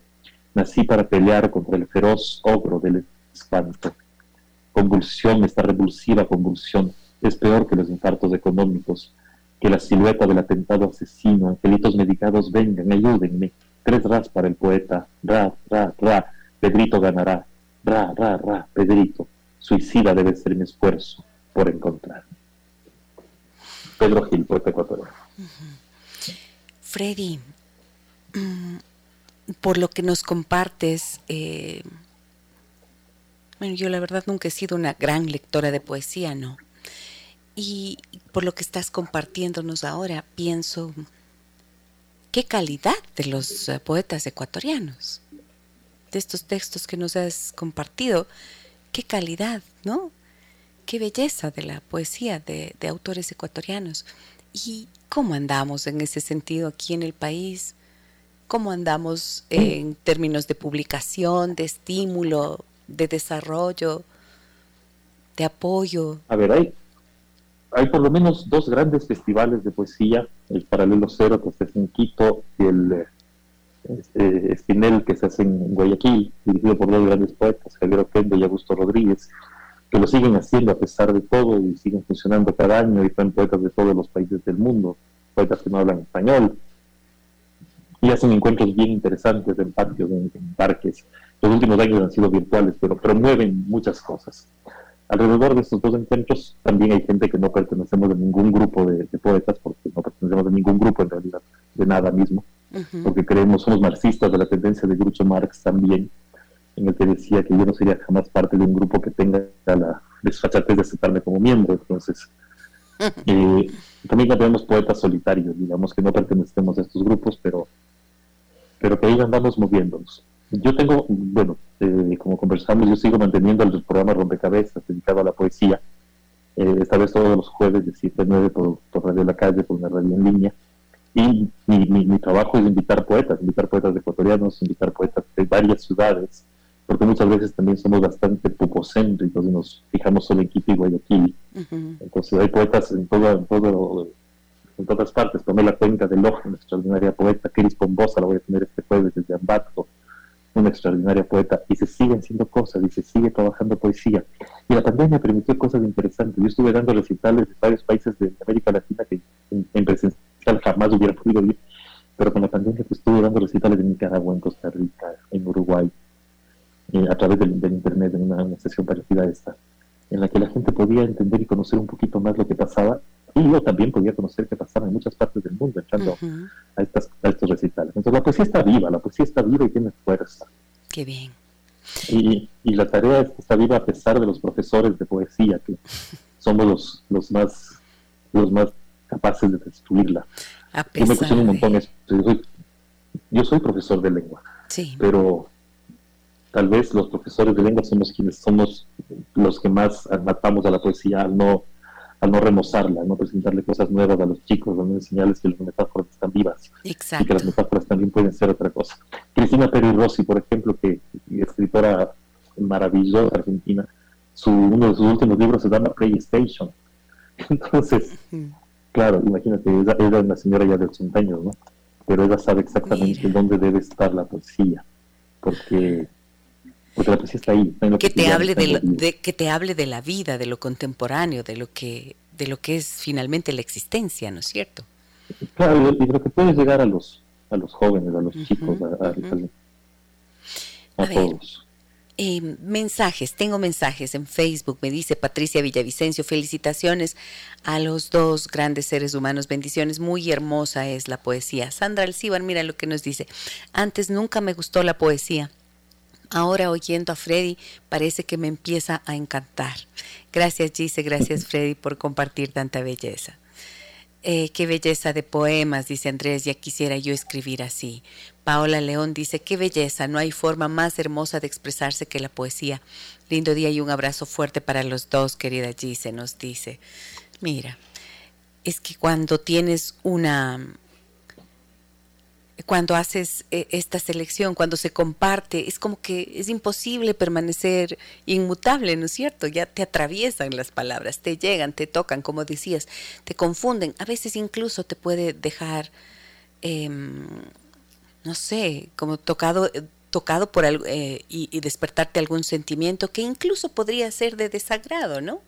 nací para pelear contra el feroz ogro del espanto. Convulsión, esta revulsiva convulsión, es peor que los infartos económicos, que la silueta del atentado asesino, angelitos medicados vengan, ayúdenme. Tres ras para el poeta, ra, ra, ra, Pedrito ganará, ra, ra, ra, Pedrito, suicida debe ser mi esfuerzo por encontrarme. Pedro Gil, poeta ecuatoriano. Freddy, mm, por lo que nos compartes, eh, bueno, yo la verdad nunca he sido una gran lectora de poesía, ¿no? Y por lo que estás compartiéndonos ahora, pienso, qué calidad de los eh, poetas ecuatorianos, de estos textos que nos has compartido, qué calidad, ¿no? Qué belleza de la poesía de, autores ecuatorianos. Y ¿Cómo andamos en ese sentido aquí en el país? ¿Cómo andamos en términos de publicación, de estímulo, de desarrollo, de apoyo? A ver, hay, hay por lo menos dos grandes festivales de poesía, el Paralelo Cero que se hace en Quito y el eh, Espinel que se hace en Guayaquil, dirigido por dos grandes poetas, Javier Oquendo y Augusto Rodríguez que lo siguen haciendo a pesar de todo y siguen funcionando cada año y son poetas de todos los países del mundo, poetas que no hablan español y hacen encuentros bien interesantes en patios, en, parques. Los últimos años han sido virtuales, pero promueven muchas cosas. Alrededor de estos dos encuentros también hay gente que no pertenecemos a ningún grupo de, poetas, porque no pertenecemos a ningún grupo en realidad, de nada mismo, porque creemos, somos marxistas de la tendencia de Groucho Marx también, en el que decía que yo no sería jamás parte de un grupo que tenga la desfachatez de aceptarme como miembro. Entonces, [LAUGHS] eh, también tenemos poetas solitarios, digamos que no pertenecemos a estos grupos, pero, pero que ahí andamos moviéndonos. Yo tengo, bueno, eh, como conversamos, yo sigo manteniendo el programa Rompecabezas dedicado a la poesía. Eh, esta vez todos los jueves de 7 a 9 por, por Radio La Calle, por una radio en línea. Y mi, mi, mi, trabajo es invitar poetas, invitar poetas ecuatorianos, invitar poetas de varias ciudades, porque muchas veces también somos bastante pupocéntricos y nos fijamos solo en Quito y Guayaquil. Entonces hay poetas en, todo, en, todo, en todas partes. Tomé la cuenta de Loja, una extraordinaria poeta. Kiris Pombosa la voy a tener este jueves desde Ambato, una extraordinaria poeta. Y se siguen haciendo cosas y se sigue trabajando poesía. Y la pandemia permitió cosas interesantes. Yo estuve dando recitales de varios países de América Latina que en, presencial jamás hubiera podido ir. Pero con la pandemia pues, estuve dando recitales en Nicaragua, en Costa Rica, en Uruguay, eh, a través del, Internet, en una, sesión parecida a esta, en la que la gente podía entender y conocer un poquito más lo que pasaba Y yo también podía conocer qué pasaba en muchas partes del mundo entrando a, estas, a estos recitales. Entonces la poesía está viva, la poesía está viva y tiene fuerza. Qué bien. Y, y la tarea está viva a pesar de los profesores de poesía, que somos los, los, más, los más capaces de destruirla. yo me cuestiono un montón eso. Yo soy, yo soy profesor de lengua, sí. pero tal vez los profesores de lengua somos quienes somos los que más matamos a la poesía al no al no remozarla, al no presentarle cosas nuevas a los chicos, al no enseñarles que las metáforas están vivas y que las metáforas también pueden ser otra cosa. Cristina Peri Rossi, por ejemplo, que escritora maravillosa argentina, su, uno de sus últimos libros se llama PlayStation. [LAUGHS] Entonces, claro, imagínate, ella, es una señora ya de 80 años, ¿no? Pero ella sabe exactamente dónde debe estar la poesía, porque porque la poesía está ahí. que te hable de, que te hable de la vida, de lo contemporáneo, de lo que de lo que es finalmente la existencia, ¿no es cierto? Claro, y lo que puede llegar a los a los jóvenes, a los chicos, a, todos. Eh, mensajes, tengo mensajes en Facebook, me dice Patricia Villavicencio, felicitaciones a los dos grandes seres humanos, bendiciones, muy hermosa es la poesía. Sandra Alcibar, mira lo que nos dice, antes nunca me gustó la poesía, Ahora oyendo a Freddy parece que me empieza a encantar. Gracias Gise, gracias Freddy por compartir tanta belleza. Eh, qué belleza de poemas, dice Andrés, ya quisiera yo escribir así. Paola León dice, qué belleza, no hay forma más hermosa de expresarse que la poesía. Lindo día y un abrazo fuerte para los dos, querida Gise, nos dice. Mira, es que cuando tienes una, cuando haces eh, esta selección, cuando se comparte, es como que es imposible permanecer inmutable, ¿no es cierto? Ya te atraviesan las palabras, te llegan, te tocan, como decías, te confunden, a veces incluso te puede dejar, em, no sé, como tocado tocado por algo eh, y despertarte algún sentimiento que incluso podría ser de desagrado, ¿no?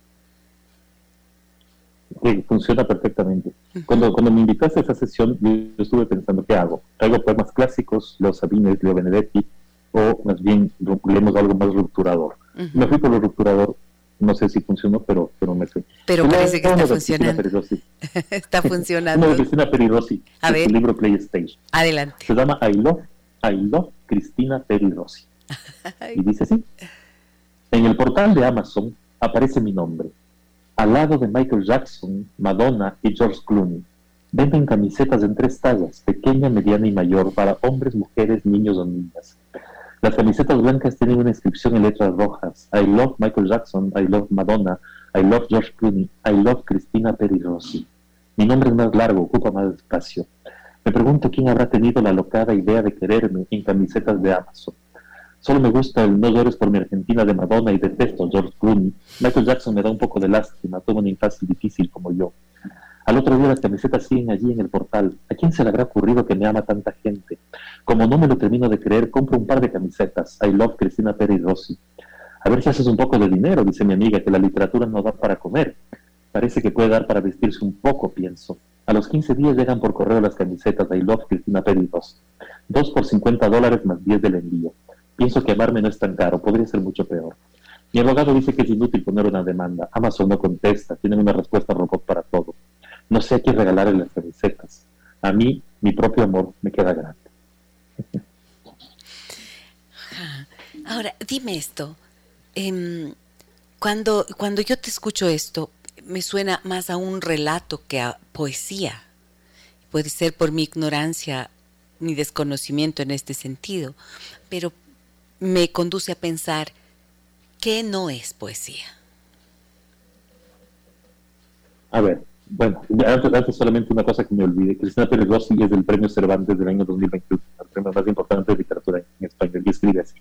Que funciona perfectamente. Cuando, cuando me invitaste a esa sesión, yo, estuve pensando, ¿qué hago? ¿Traigo poemas clásicos, Leo Sabines, Leo Benedetti, o más bien leemos algo más rupturador? Me fui por lo rupturador, no sé si funcionó, pero, pero me fui. Pero parece que está funcionando. [LAUGHS] está funcionando. De Cristina Perirossi, a ver. su libro PlayStation. Adelante. Se llama I Love, I Love Cristina Perirossi. [LAUGHS] y dice así, en el portal de Amazon aparece mi nombre al lado de Michael Jackson, Madonna y George Clooney. Venden camisetas en tres tallas, pequeña, mediana y mayor, para hombres, mujeres, niños o niñas. Las camisetas blancas tienen una inscripción en letras rojas. I love Michael Jackson, I love Madonna, I love George Clooney, I love Cristina Peri Rossi. Mi nombre es más largo, ocupa más espacio. Me pregunto quién habrá tenido la locada idea de quererme en camisetas de Amazon. Solo me gusta el No llores por mi Argentina de Madonna y detesto George Clooney. Michael Jackson me da un poco de lástima, tuvo una infancia difícil como yo. Al otro día las camisetas siguen allí en el portal. ¿A quién se le habrá ocurrido que me ama tanta gente? Como no me lo termino de creer, compro un par de camisetas. I love Cristina Peri Rossi. A ver si haces un poco de dinero, dice mi amiga, que la literatura no da para comer. Parece que puede dar para vestirse un poco, pienso. A los 15 días llegan por correo las camisetas I love Cristina Peri Rossi. Dos por 50 dólares más 10 del envío. Pienso que amarme no es tan caro, podría ser mucho peor. Mi abogado dice que es inútil poner una demanda. Amazon no contesta, tienen una respuesta robot para todo. No sé a quién regalarle las camisetas. A mí, mi propio amor me queda grande. [LAUGHS] Ahora, dime esto. Em, cuando, cuando yo te escucho esto, me suena más a un relato que a poesía. Puede ser por mi ignorancia, mi desconocimiento en este sentido, pero me conduce a pensar qué no es poesía. A ver, bueno, antes, solamente una cosa que me olvidé. Cristina Pérez Rossi es del Premio Cervantes del año 2021, el premio más importante de literatura en español, y escribe así.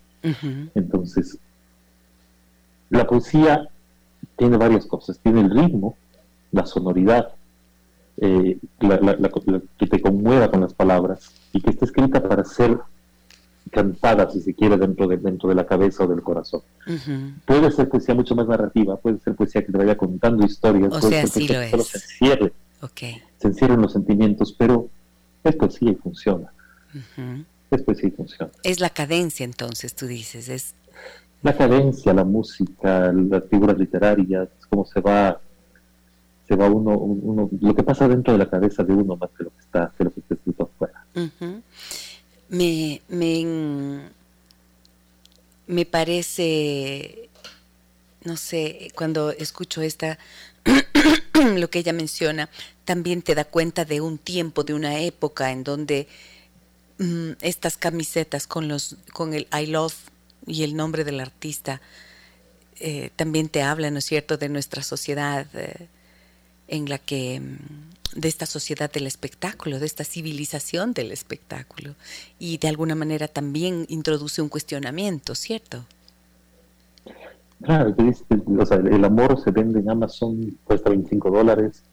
Entonces, la poesía tiene varias cosas. Tiene el ritmo, la sonoridad, eh, que te conmueva con las palabras y que está escrita para ser cantada, si se quiere, dentro de, dentro de la cabeza o del corazón. Puede ser poesía mucho más narrativa, puede ser poesía que te vaya contando historias, o puede ser que solo se encierre, se encierren los sentimientos, pero es poesía y funciona. Es poesía y funciona. Es la cadencia, entonces, tú dices, es... La cadencia, la música, las figuras literarias, cómo se va se va uno, uno, lo que pasa dentro de la cabeza de uno más que lo que está, que lo que está escrito afuera. Me, me, me parece, no sé, cuando escucho esta, [CLEARS THROAT] lo que ella menciona, también te da cuenta de un tiempo, de una época en donde mm, estas camisetas con los, con el I love y el nombre del artista eh, también te habla, ¿no es cierto?, de nuestra sociedad eh, en la que, mm, de esta sociedad del espectáculo, de esta civilización del espectáculo, y de alguna manera también introduce un cuestionamiento, ¿cierto? Claro, el amor se vende en Amazon, cuesta 25 dólares,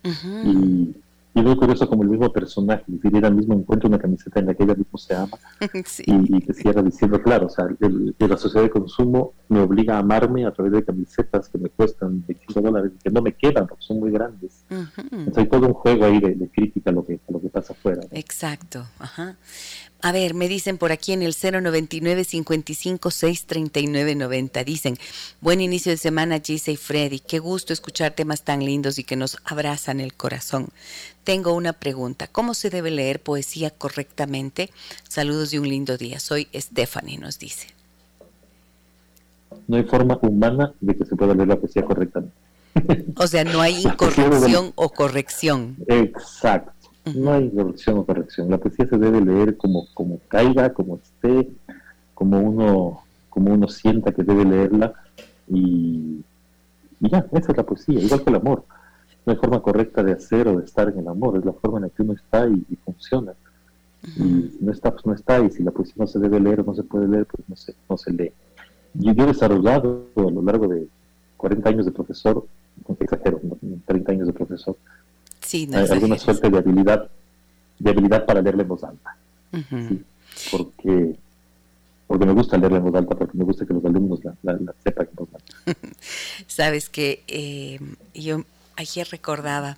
y y muy curioso como el mismo personaje, si el mismo encuentra una camiseta en la que ella mismo se ama [LAUGHS] y, te cierra diciendo, claro, o sea, el, la sociedad de consumo me obliga a amarme a través de camisetas que me cuestan 25 dólares y que no me quedan porque son muy grandes. Entonces hay todo un juego ahí de, crítica a lo que, lo que pasa afuera. Exacto, ajá. A ver, me dicen por aquí en el 099 55 639 90. Dicen, buen inicio de semana, Gise y Freddy. Qué gusto escuchar temas tan lindos y que nos abrazan el corazón. Tengo una pregunta. ¿Cómo se debe leer poesía correctamente? Saludos de un lindo día. Soy Stephanie, nos dice. No hay forma humana de que se pueda leer la poesía correctamente. O sea, no hay [LAUGHS] incorrección o corrección. Exacto. No hay corrección o corrección. La poesía se debe leer como, como caiga, como esté, como uno, como uno sienta que debe leerla. Y, y ya, esa es la poesía, igual que el amor no hay forma correcta de hacer o de estar en el amor, es la forma en la que uno está y, funciona. Y si no está, pues no está, y si la poesía no se debe leer o no se puede leer, pues no se, no se lee. Yo, yo he desarrollado a lo largo de 40 años de profesor, exagero, 30 años de profesor, sí, no alguna suerte de habilidad, de habilidad para leerle en voz alta. porque porque me gusta leerla en voz alta, porque me gusta que los alumnos la, sepan en voz alta. [LAUGHS] Sabes que eh, yo ayer recordaba,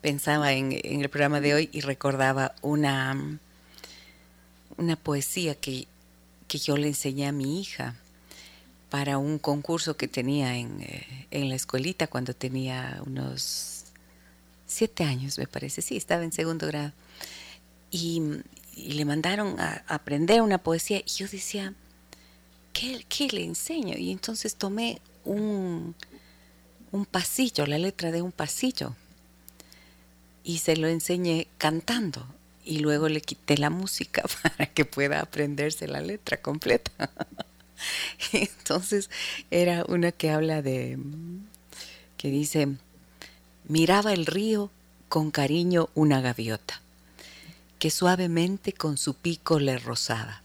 pensaba en, el programa de hoy y recordaba una, una poesía que, que yo le enseñé a mi hija para un concurso que tenía en, eh, en, la escuelita cuando tenía unos siete años, me parece, sí, estaba en segundo grado. Y, le mandaron a, aprender una poesía y yo decía, ¿qué, ¿qué, le enseño? Y entonces tomé un, un pasillo, la letra de un pasillo. Y se lo enseñé cantando y luego le quité la música [LAUGHS] para que pueda aprenderse la letra completa. [LAUGHS] Entonces era una que habla de, que dice, miraba el río con cariño una gaviota, que suavemente con su pico le rozaba.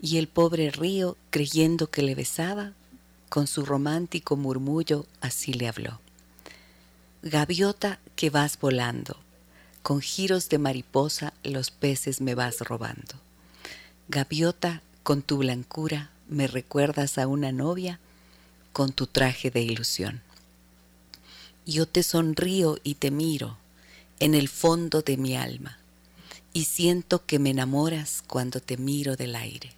Y el pobre río, creyendo que le besaba, con su romántico murmullo así le habló. Gaviota que vas volando, con giros de mariposa los peces me vas robando. Gaviota, con tu blancura me recuerdas a una novia con tu traje de ilusión. Yo te sonrío y te miro en el fondo de mi alma y siento que me enamoras cuando te miro del aire.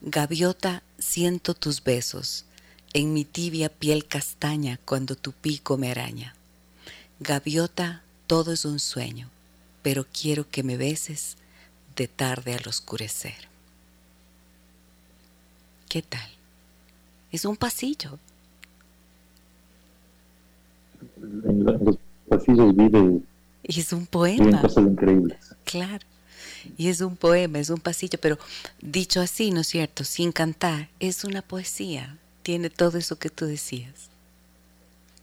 Gaviota, siento tus besos en mi tibia piel castaña cuando tu pico me araña. Gaviota, todo es un sueño, pero quiero que me beses de tarde al oscurecer. ¿Qué tal? Es un pasillo. En los pasillos vive. Y es un poema. cosas increíbles. Claro. Y es un poema, es un pasillo, pero dicho así, ¿no es cierto? Sin cantar, es una poesía tiene todo eso que tú decías.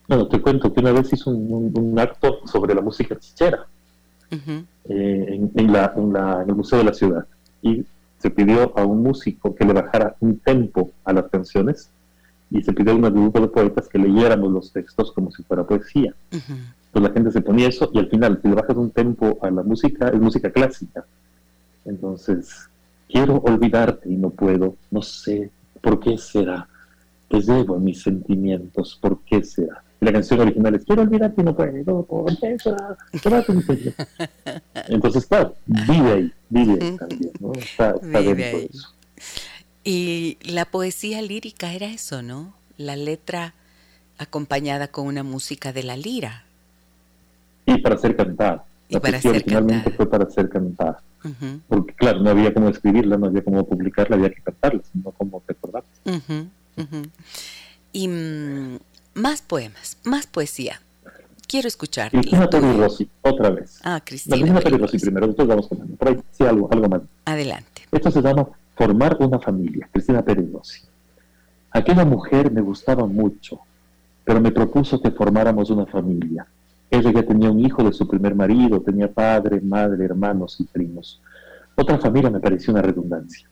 Bueno, te cuento que una vez hizo un, acto sobre la música chichera eh, en, la, en, el Museo de la Ciudad y se pidió a un músico que le bajara un tempo a las canciones y se pidió a un grupo de poetas que leyéramos los textos como si fuera poesía. Entonces la gente se ponía eso y al final, si le bajas un tempo a la música, es música clásica. Entonces, quiero olvidarte y no puedo, no sé por qué será pues debo mis sentimientos, ¿por qué será? la canción original es Quiero olvidarte y no puedo, ¿por qué será? [LAUGHS] Entonces, claro, vive ahí, vive ahí también, ¿no? Está, dentro de eso. Y la poesía lírica era eso, ¿no? La letra acompañada con una música de la lira, para ser cantada. La poesía originalmente fue para ser cantada. Porque, claro, no había cómo escribirla, no había cómo publicarla, había que cantarla, sino cómo recordarla. Y mm, más poemas, más poesía. Quiero escuchar. Cristina Rossi, otra vez. Ah, Cristina. Peri Rossi primero, después vamos con Por ahí sí, algo, algo más. Adelante. Esto se llama Formar una familia, Cristina Peri Rossi. Aquella mujer me gustaba mucho, pero me propuso que formáramos una familia. Ella ya tenía un hijo de su primer marido, tenía padre, madre, hermanos y primos. Otra familia me pareció una redundancia.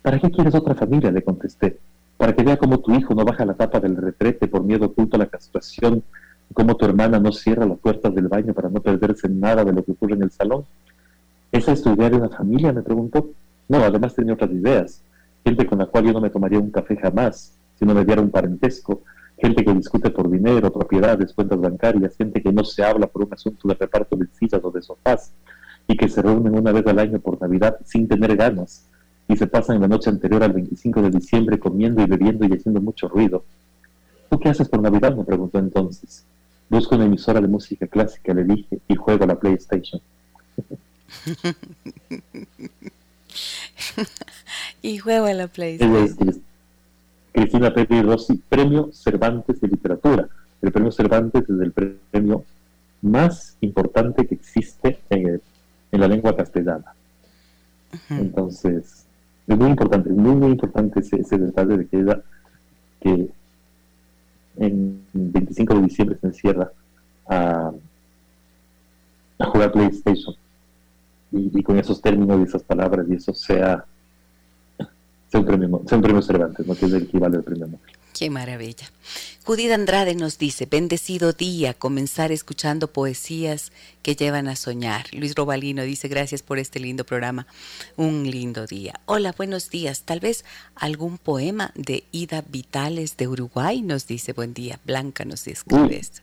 ¿Para qué quieres otra familia? le contesté. Para que vea cómo tu hijo no baja la tapa del retrete por miedo oculto a la castración cómo tu hermana no cierra las puertas del baño para no perderse nada de lo que ocurre en el salón. ¿Esa es tu idea de una familia? me preguntó. No, además tenía otras ideas. Gente con la cual yo no me tomaría un café jamás, si no me diera un parentesco. Gente que discute por dinero, propiedades, cuentas bancarias. Gente que no se habla por un asunto de reparto de sillas o de sofás. Y que se reúnen una vez al año por Navidad sin tener ganas. Y se pasan la noche anterior al 25 de diciembre comiendo y bebiendo y haciendo mucho ruido. ¿Tú qué haces por Navidad? me preguntó entonces. Busco una emisora de música clásica, le dije, y juego a la PlayStation. [LAUGHS] y juego a la PlayStation. Cristina Pérez Rossi, Premio Cervantes de Literatura. El Premio Cervantes es el premio más importante que existe en, la lengua castellana. Entonces, es muy importante, es muy, muy importante ese, ese detalle de que ella, que en 25 de diciembre se encierra a, jugar PlayStation. Y, con esos términos y esas palabras y eso sea, sea, un, premio, sea un premio Cervantes, ¿no? que es el equivalente al premio Nobel. Qué maravilla. Judith Andrade nos dice, bendecido día, comenzar escuchando poesías que llevan a soñar. Luis Robalino dice, gracias por este lindo programa. Un lindo día. Hola, buenos días. Tal vez algún poema de Ida Vitales de Uruguay nos dice, buen día. Blanca nos escribe esto.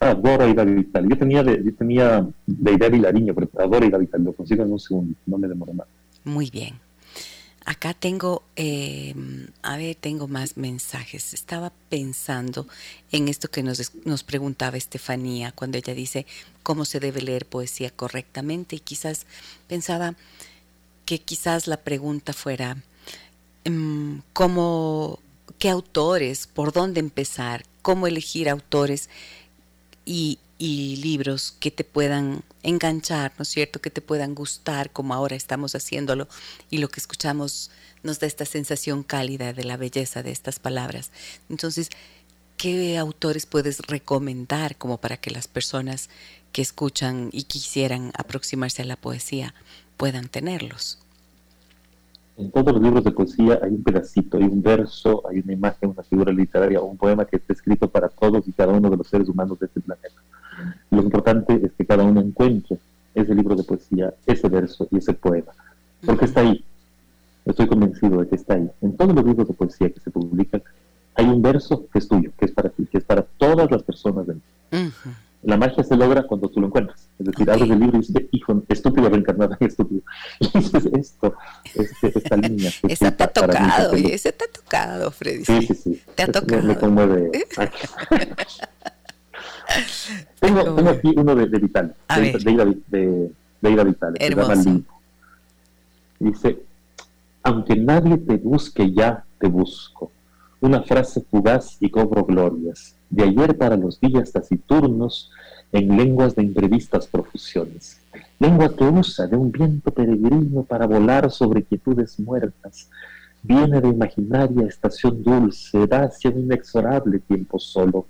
Adoro Ida Vitales. Yo tenía de, yo tenía de Ida Vilariño, pero adoro Ida Vitales. Lo consigo en un segundo, no me demoro más. Muy bien. Acá tengo, eh, a ver, tengo más mensajes. Estaba pensando en esto que nos, nos preguntaba Estefanía cuando ella dice cómo se debe leer poesía correctamente y quizás pensaba que quizás la pregunta fuera em, cómo, qué autores, por dónde empezar, cómo elegir autores y, libros que te puedan enganchar, ¿no es cierto? Que te puedan gustar como ahora estamos haciéndolo y lo que escuchamos nos da esta sensación cálida de la belleza de estas palabras. Entonces, ¿qué autores puedes recomendar como para que las personas que escuchan y quisieran aproximarse a la poesía puedan tenerlos? En todos los libros de poesía hay un pedacito, hay un verso, hay una imagen, una figura literaria, un poema que está escrito para todos y cada uno de los seres humanos de este planeta. Lo importante es que cada uno encuentre ese libro de poesía, ese verso y ese poema, porque está ahí. Estoy convencido de que está ahí. En todos los libros de poesía que se publican, hay un verso que es tuyo, que es para ti, que es para todas las personas del mundo. La magia se logra cuando tú lo encuentras. Es decir, okay. abres el libro y dices, hijo, estúpido reencarnado en estúpido. [LAUGHS] Y dices, esto, este, esta [LAUGHS] línea. Te ha tocado, y ese te ha tocado, Freddy. Sí, sí, sí. Te ha tocado. Me, conmueve. [LAUGHS] tengo, tengo, aquí uno de, de Vital, de, de, Ida, de, de Ida Vital, se llama Limpo. Dice, aunque nadie te busque ya, te busco. Una frase fugaz y cobro glorias. De ayer para los días taciturnos, en lenguas de imprevistas profusiones. Lengua que usa de un viento peregrino para volar sobre quietudes muertas. Viene de imaginaria estación dulce, da hacia un inexorable tiempo solo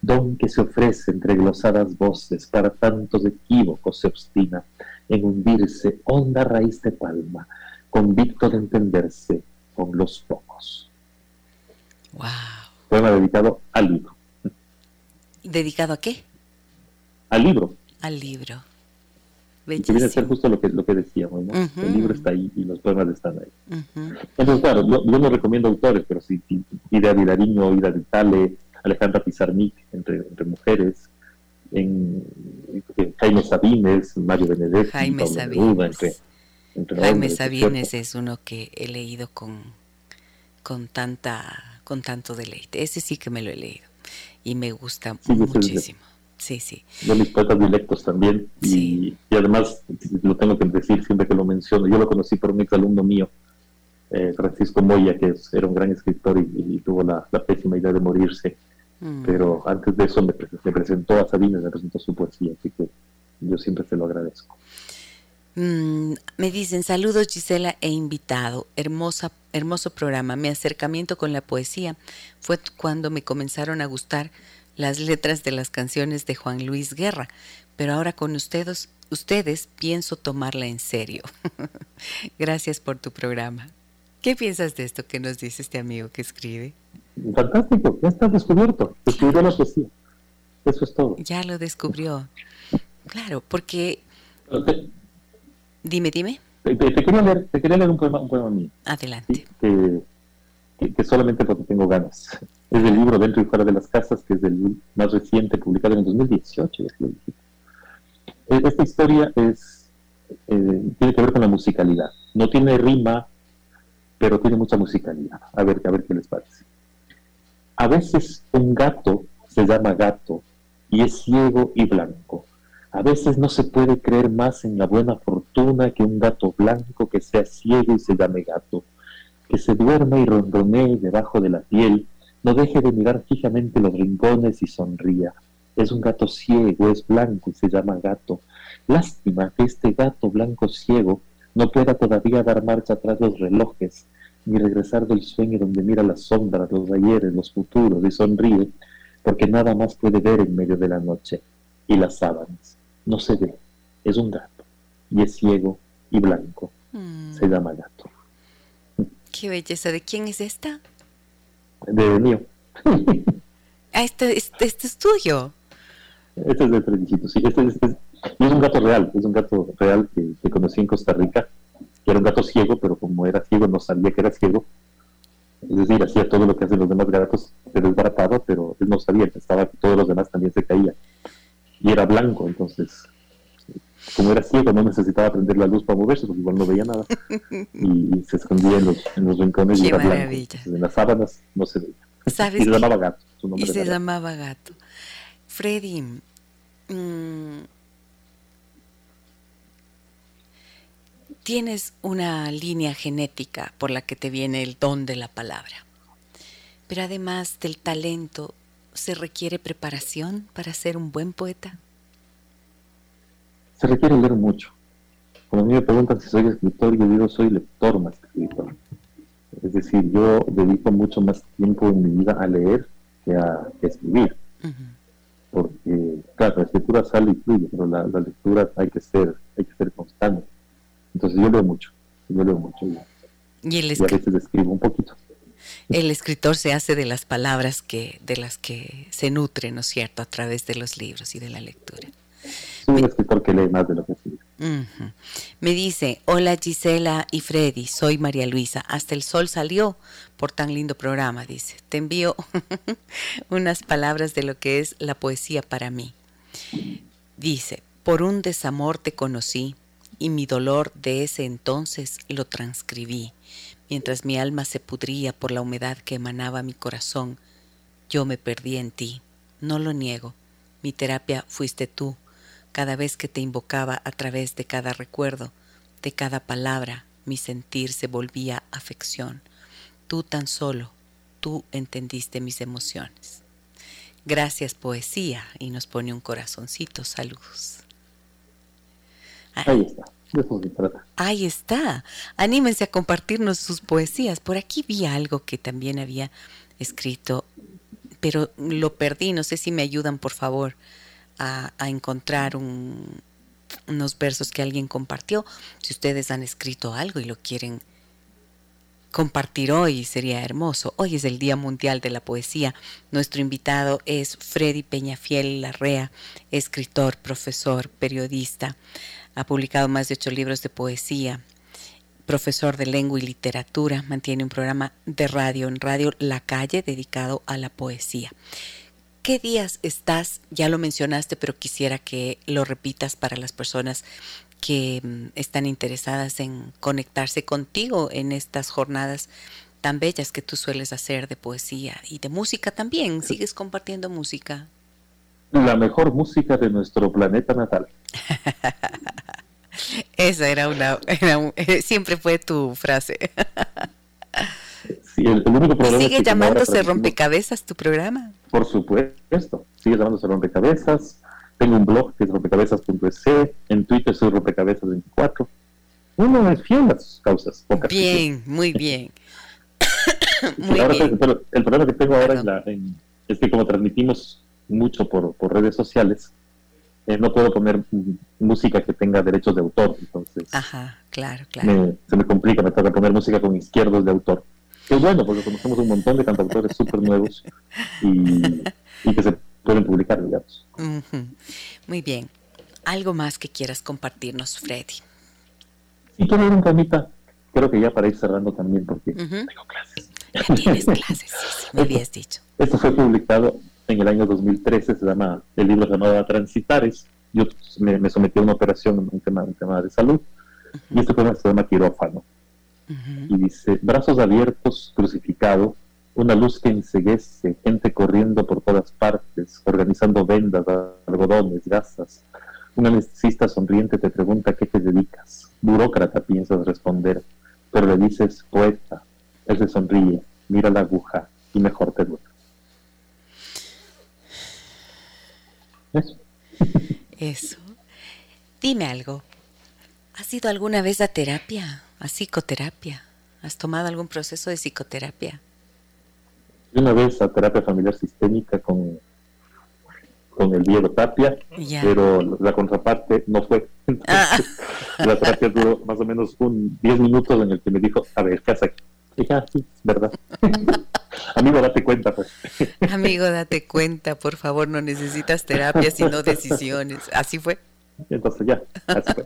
don que se ofrece entre glosadas voces, para tantos equívocos se obstina en hundirse honda raíz de palma, convicto de entenderse con los pocos. Wow. Poema dedicado al libro. ¿Dedicado a qué? Al libro. Al libro. Que viene a ser justo lo que, lo que decíamos, ¿no? El libro está ahí y los poemas están ahí. Entonces, claro, yo, no recomiendo autores, pero si, si Ida Vilariño, Ida Vitale, Alejandra Pizarnik, entre, entre mujeres, en, Jaime Sabines, Mario Benedetti, Jaime Sabines. Jaime Sabines es uno que he leído con, con, tanta, con tanto deleite. Ese sí que me lo he leído y me gusta muchísimo. Sí, sí. De mis poetas directos también. Y, además, lo tengo que decir siempre que lo menciono, yo lo conocí por un exalumno mío, eh, Francisco Moya, que era un gran escritor y, tuvo la, pésima idea de morirse. Mm. Pero antes de eso me, presentó a Sabina, me presentó su poesía, así que yo siempre se lo agradezco. Mm, me dicen saludos Gisela e invitado, hermosa, hermoso programa. Mi acercamiento con la poesía fue cuando me comenzaron a gustar las letras de las canciones de Juan Luis Guerra, pero ahora con ustedes, ustedes pienso tomarla en serio. [LAUGHS] Gracias por tu programa. ¿Qué piensas de esto que nos dice este amigo que escribe? Fantástico, ya está descubierto. Descubrió la poesía. Eso es todo. Ya lo descubrió. Claro, porque... Dime, dime. Te, quería leer, te, quería leer, un poema, un poema mío. Adelante. Que, que, solamente porque tengo ganas. Es del libro Dentro y Fuera de las Casas, que es el más reciente, publicado en el 2018. E, esta historia es, eh, tiene que ver con la musicalidad. No tiene rima, pero tiene mucha musicalidad. A ver, a ver qué les parece. A veces un gato se llama gato y es ciego y blanco. A veces no se puede creer más en la buena fortuna que un gato blanco que sea ciego y se llame gato, que se duerma y ronronee debajo de la piel, no deje de mirar fijamente los rincones y sonría. Es un gato ciego, es blanco y se llama gato. Lástima que este gato blanco ciego no pueda todavía dar marcha atrás los relojes, ni regresar del sueño donde mira las sombras, los ayeres, los futuros y sonríe, porque nada más puede ver en medio de la noche. Y las sábanas. No se ve. Es un gato. Y es ciego y blanco. Mm. Se llama gato. Qué belleza. ¿De quién es esta? De mío. ah, este, este, este, es tuyo. Este es de Fredicito, sí. Este, este, y es un gato real. Es un gato real que, que conocí en Costa Rica era un gato ciego, pero como era ciego no sabía que era ciego. Es decir, hacía todo lo que hacen los demás gatos, se desbarataba, pero él no sabía, estaba que todos los demás también se caían. Y era blanco, entonces, como era ciego, no necesitaba prender la luz para moverse, porque igual no veía nada. [LAUGHS] Y, se escondía en los, en los rincones y era blanco. en las sábanas no se veía. y se llamaba gato. y se llamaba gato. Freddy, mmm, tienes una línea genética por la que te viene el don de la palabra. Pero además del talento, ¿se requiere preparación para ser un buen poeta? Se requiere leer mucho. Cuando a mí me preguntan si soy escritor, yo digo soy lector más que escritor. Es decir, yo dedico mucho más tiempo en mi vida a leer que a, escribir. Porque, claro, la escritura sale y fluye, pero la, la lectura hay que ser, hay que ser constante entonces yo leo mucho, yo leo mucho y, el a veces escribo un poquito. El escritor se hace de las palabras que, de las que se nutre, ¿no es cierto?, a través de los libros y de la lectura. Soy un escritor que lee más de lo que escribe. Me dice, hola Gisela y Freddy, soy María Luisa. Hasta el sol salió por tan lindo programa, dice. Te envío [LAUGHS] unas palabras de lo que es la poesía para mí. Dice, por un desamor te conocí, y mi dolor de ese entonces lo transcribí. Mientras mi alma se pudría por la humedad que emanaba mi corazón, yo me perdí en ti. No lo niego. Mi terapia fuiste tú. Cada vez que te invocaba a través de cada recuerdo, de cada palabra, mi sentir se volvía afección. Tú tan solo, tú entendiste mis emociones. Gracias poesía y nos pone un corazoncito. Saludos. Ahí está. Ahí está. Anímense a compartirnos sus poesías. Por aquí vi algo que también había escrito, pero lo perdí. No sé si me ayudan, por favor, a, encontrar unos versos que alguien compartió. Si ustedes han escrito algo y lo quieren compartir hoy sería hermoso. Hoy es el Día Mundial de la Poesía. Nuestro invitado es Freddy Peñafiel Larrea, escritor, profesor, periodista. Ha publicado más de ocho libros de poesía. Profesor de lengua y literatura, mantiene un programa de radio en Radio La Calle dedicado a la poesía. ¿Qué días estás? Ya lo mencionaste, pero quisiera que lo repitas para las personas que mm, están interesadas en conectarse contigo en estas jornadas tan bellas que tú sueles hacer de poesía y de música también. ¿Sigues compartiendo música? La mejor música de nuestro planeta natal. [LAUGHS] Esa era una, siempre fue tu frase. sí, el, único problema ¿Sigue llamándose rompecabezas tu programa? Por supuesto, sigue llamándose rompecabezas. Tengo un blog que es rompecabezas.es, en Twitter soy rompecabezas24. Uno es fiel a sus causas. Bien, muy bien. [COUGHS] muy bien. el problema que tengo ahora es que como transmitimos mucho por, por redes sociales, eh, no puedo poner música que tenga derechos de autor, entonces Ajá, claro, claro. se me complica, me toca poner música con izquierdos de autor. Que es bueno, porque conocemos un montón de cantautores súper nuevos y, que se pueden publicar, digamos. Muy bien. ¿Algo más que quieras compartirnos, Freddy? Sí, quiero ver un camita, creo que ya para ir cerrando también, porque tengo clases. Ya tienes clases, me [LAUGHS] habías dicho. Esto fue publicado en el año 2013, se llama, el libro se llamaba Transitares. Yo me, sometí a una operación, un tema, un tema de salud, y este poema se llama Quirófano. Y dice, brazos abiertos, crucificado, una luz que enseguece, gente corriendo por todas partes, organizando vendas, algodones, gasas. Un anestesista sonriente te pregunta qué te dedicas. Burócrata piensas responder, pero le dices poeta. Él se sonríe, mira la aguja y mejor te duele. Eso. Dime algo. ¿Has ido alguna vez a terapia, a psicoterapia? ¿Has tomado algún proceso de psicoterapia? Una vez a terapia familiar sistémica con, con el Diego Tapia, pero la contraparte no fue. [LAUGHS] Ah. La terapia duró más o menos un 10 minutos en el que me dijo, a ver, ¿qué haces aquí? [LAUGHS] Sí, verdad. Amigo, date cuenta, pues. Amigo, date cuenta, por favor, no necesitas terapia, sino decisiones. Así fue. Entonces ya, así fue.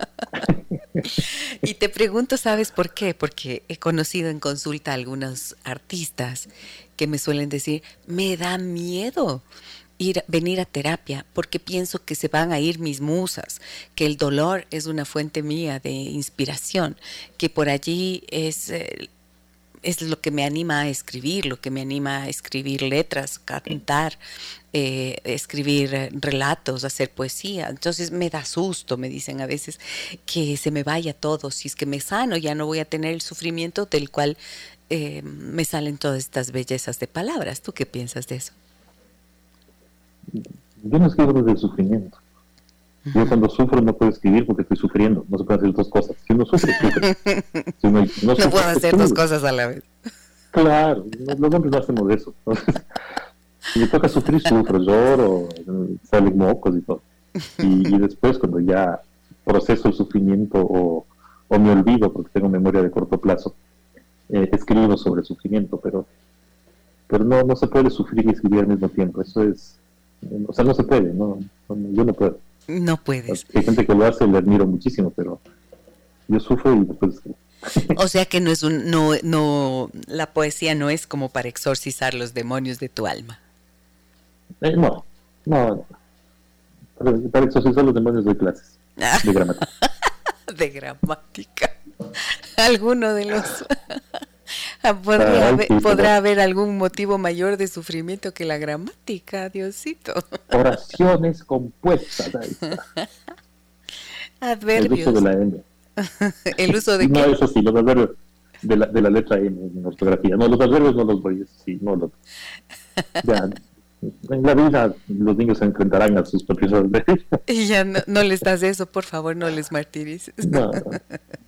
[LAUGHS] y te pregunto, ¿sabes por qué? Porque he conocido en consulta a algunos artistas que me suelen decir, me da miedo ir, venir a terapia porque pienso que se van a ir mis musas, que el dolor es una fuente mía de inspiración, que por allí es... Eh, es lo que me anima a escribir, lo que me anima a escribir letras, cantar, eh, escribir relatos, hacer poesía. Entonces me da susto, me dicen a veces, que se me vaya todo. Si es que me sano, ya no voy a tener el sufrimiento del cual eh, me salen todas estas bellezas de palabras. ¿Tú qué piensas de eso? Yo no escribo el sufrimiento. Yo cuando sufro no puedo escribir porque estoy sufriendo. No se pueden hacer dos cosas. Si uno sufre, sufre. Si [LAUGHS] no, puedo hacer dos cosas a la vez. Claro, los hombres no hacemos eso. [LAUGHS] si me toca sufrir, sufro, lloro, salen mocos y todo. Y, después cuando ya proceso el sufrimiento o, o, me olvido porque tengo memoria de corto plazo, eh, escribo sobre el sufrimiento, pero, pero no, no se puede sufrir y escribir al mismo tiempo. Eso es, o sea, no se puede, no, yo no puedo. No puedes. Hay gente que lo hace, le admiro muchísimo, pero yo sufro y después... O sea que no es un, no, no, la poesía no es como para exorcizar los demonios de tu alma. Eh, no, no, Para, exorcizar los demonios de clases, de [LAUGHS] gramática. de gramática. [LAUGHS] Alguno de los... [LAUGHS] [LAUGHS] Ah, ¿Podrá haber algún motivo mayor de sufrimiento que la gramática, Diosito? [LAUGHS] Oraciones compuestas. [LAUGHS] Adverbios. El uso de la M. ¿El uso de qué? No, eso sí, los adverbios de la, de la letra M en ortografía. No, los adverbios no los voy, sí, no los... Ya, en la vida los niños se enfrentarán a sus propios adverbios. Y ya no, no, les das eso, por favor, no les martirices. No, no,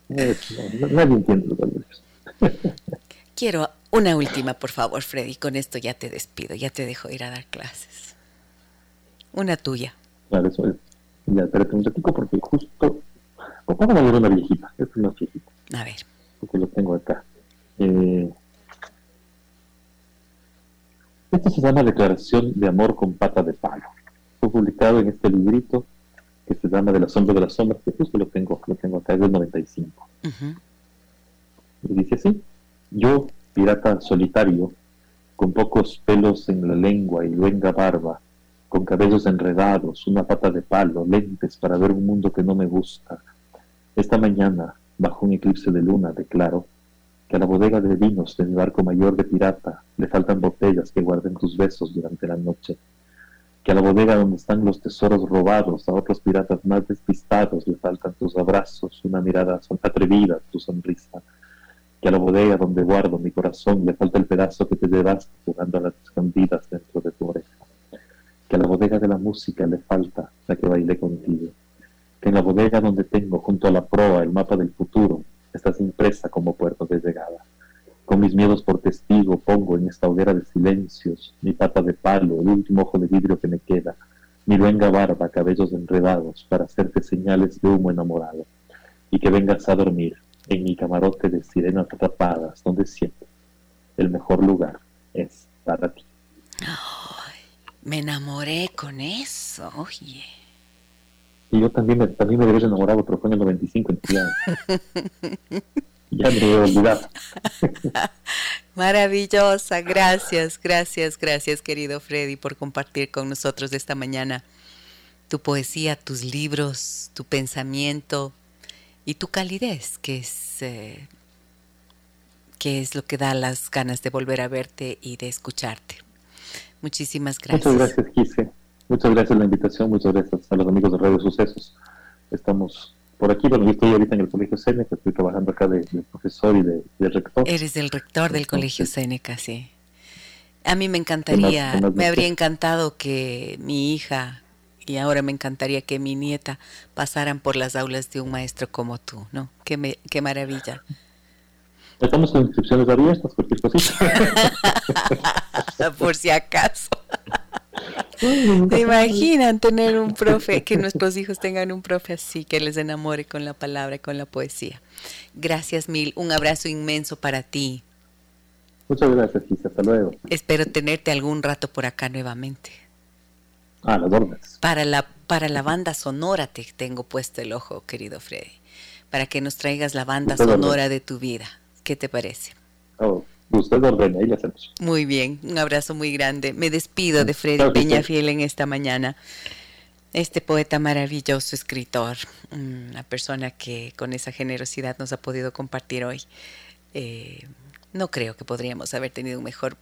no nadie entiende los adverbios. Quiero una última, por favor, Freddy. Con esto ya te despido, ya te dejo ir a dar clases. Una tuya. Claro, eso es. Ya, espérate un ratito porque justo... Vamos a ver una viejita. Esta es más viejita. A ver. Porque lo tengo acá. Eh... Esto se llama Declaración de Amor con Pata de Palo. Fue publicado en este librito que se llama De la Sombra de las Sombras, que justo lo tengo, lo tengo acá, es del 95. Y dice así. Yo, pirata solitario, con pocos pelos en la lengua y luenga barba, con cabellos enredados, una pata de palo, lentes para ver un mundo que no me gusta. Esta mañana, bajo un eclipse de luna, declaro que a la bodega de vinos de mi barco mayor de pirata le faltan botellas que guarden tus besos durante la noche. que a la bodega donde están los tesoros robados, a otros piratas más despistados le faltan tus abrazos, una mirada atrevida, tu sonrisa, que a la bodega donde guardo mi corazón le falta el pedazo que te llevaste jugando a las escondidas dentro de tu oreja, que a la bodega de la música le falta la que bailé contigo, que en la bodega donde tengo junto a la proa el mapa del futuro estás impresa como puerto de llegada. Con mis miedos por testigo pongo en esta hoguera de silencios mi pata de palo, el último ojo de vidrio que me queda, mi luenga barba, cabellos enredados, para hacerte señales de humo enamorado, y que vengas a dormir en mi camarote de sirenas atrapadas, donde siempre el mejor lugar es para ti. me enamoré con eso, oye. Y yo también, me, también me debes enamorar, pero fue en el 95, ya, [LAUGHS] ya me he olvidado. [LAUGHS] Maravillosa, gracias, gracias, gracias querido Freddy por compartir con nosotros esta mañana tu poesía, tus libros, tu pensamiento y tu calidez, que es, eh, que es lo que da las ganas de volver a verte y de escucharte. Muchísimas gracias. Muchas gracias, Gise. Muchas gracias por la invitación, muchas gracias a los amigos de Radio Sucesos. Estamos por aquí, bueno, yo estoy ahorita en el Colegio Seneca, estoy trabajando acá de, profesor y de, rector. Eres el rector del Colegio Seneca, sí. A mí me encantaría, me habría encantado que mi hija y ahora me encantaría que mi nieta pasaran por las aulas de un maestro como tú, ¿no? Qué, me, qué maravilla. Estamos con inscripciones abiertas, cualquier cosita. [LAUGHS] por si acaso. ¿Te imaginan tener un profe, que nuestros hijos tengan un profe así, que les enamore con la palabra y con la poesía? Gracias mil, un abrazo inmenso para ti. Muchas gracias, Gisa, hasta luego. Espero tenerte algún rato por acá nuevamente. Ah, las órdenes. Para la, para la banda sonora te tengo puesto el ojo, querido Freddy, para que nos traigas la banda sonora de tu vida. ¿Qué te parece? Oh. Usted ordena y le hacemos. Muy bien, un abrazo muy grande. Me despido de Freddy Peñafiel en esta mañana. Este poeta maravilloso, escritor, una persona que con esa generosidad nos ha podido compartir hoy. Eh, no creo que podríamos haber tenido un mejor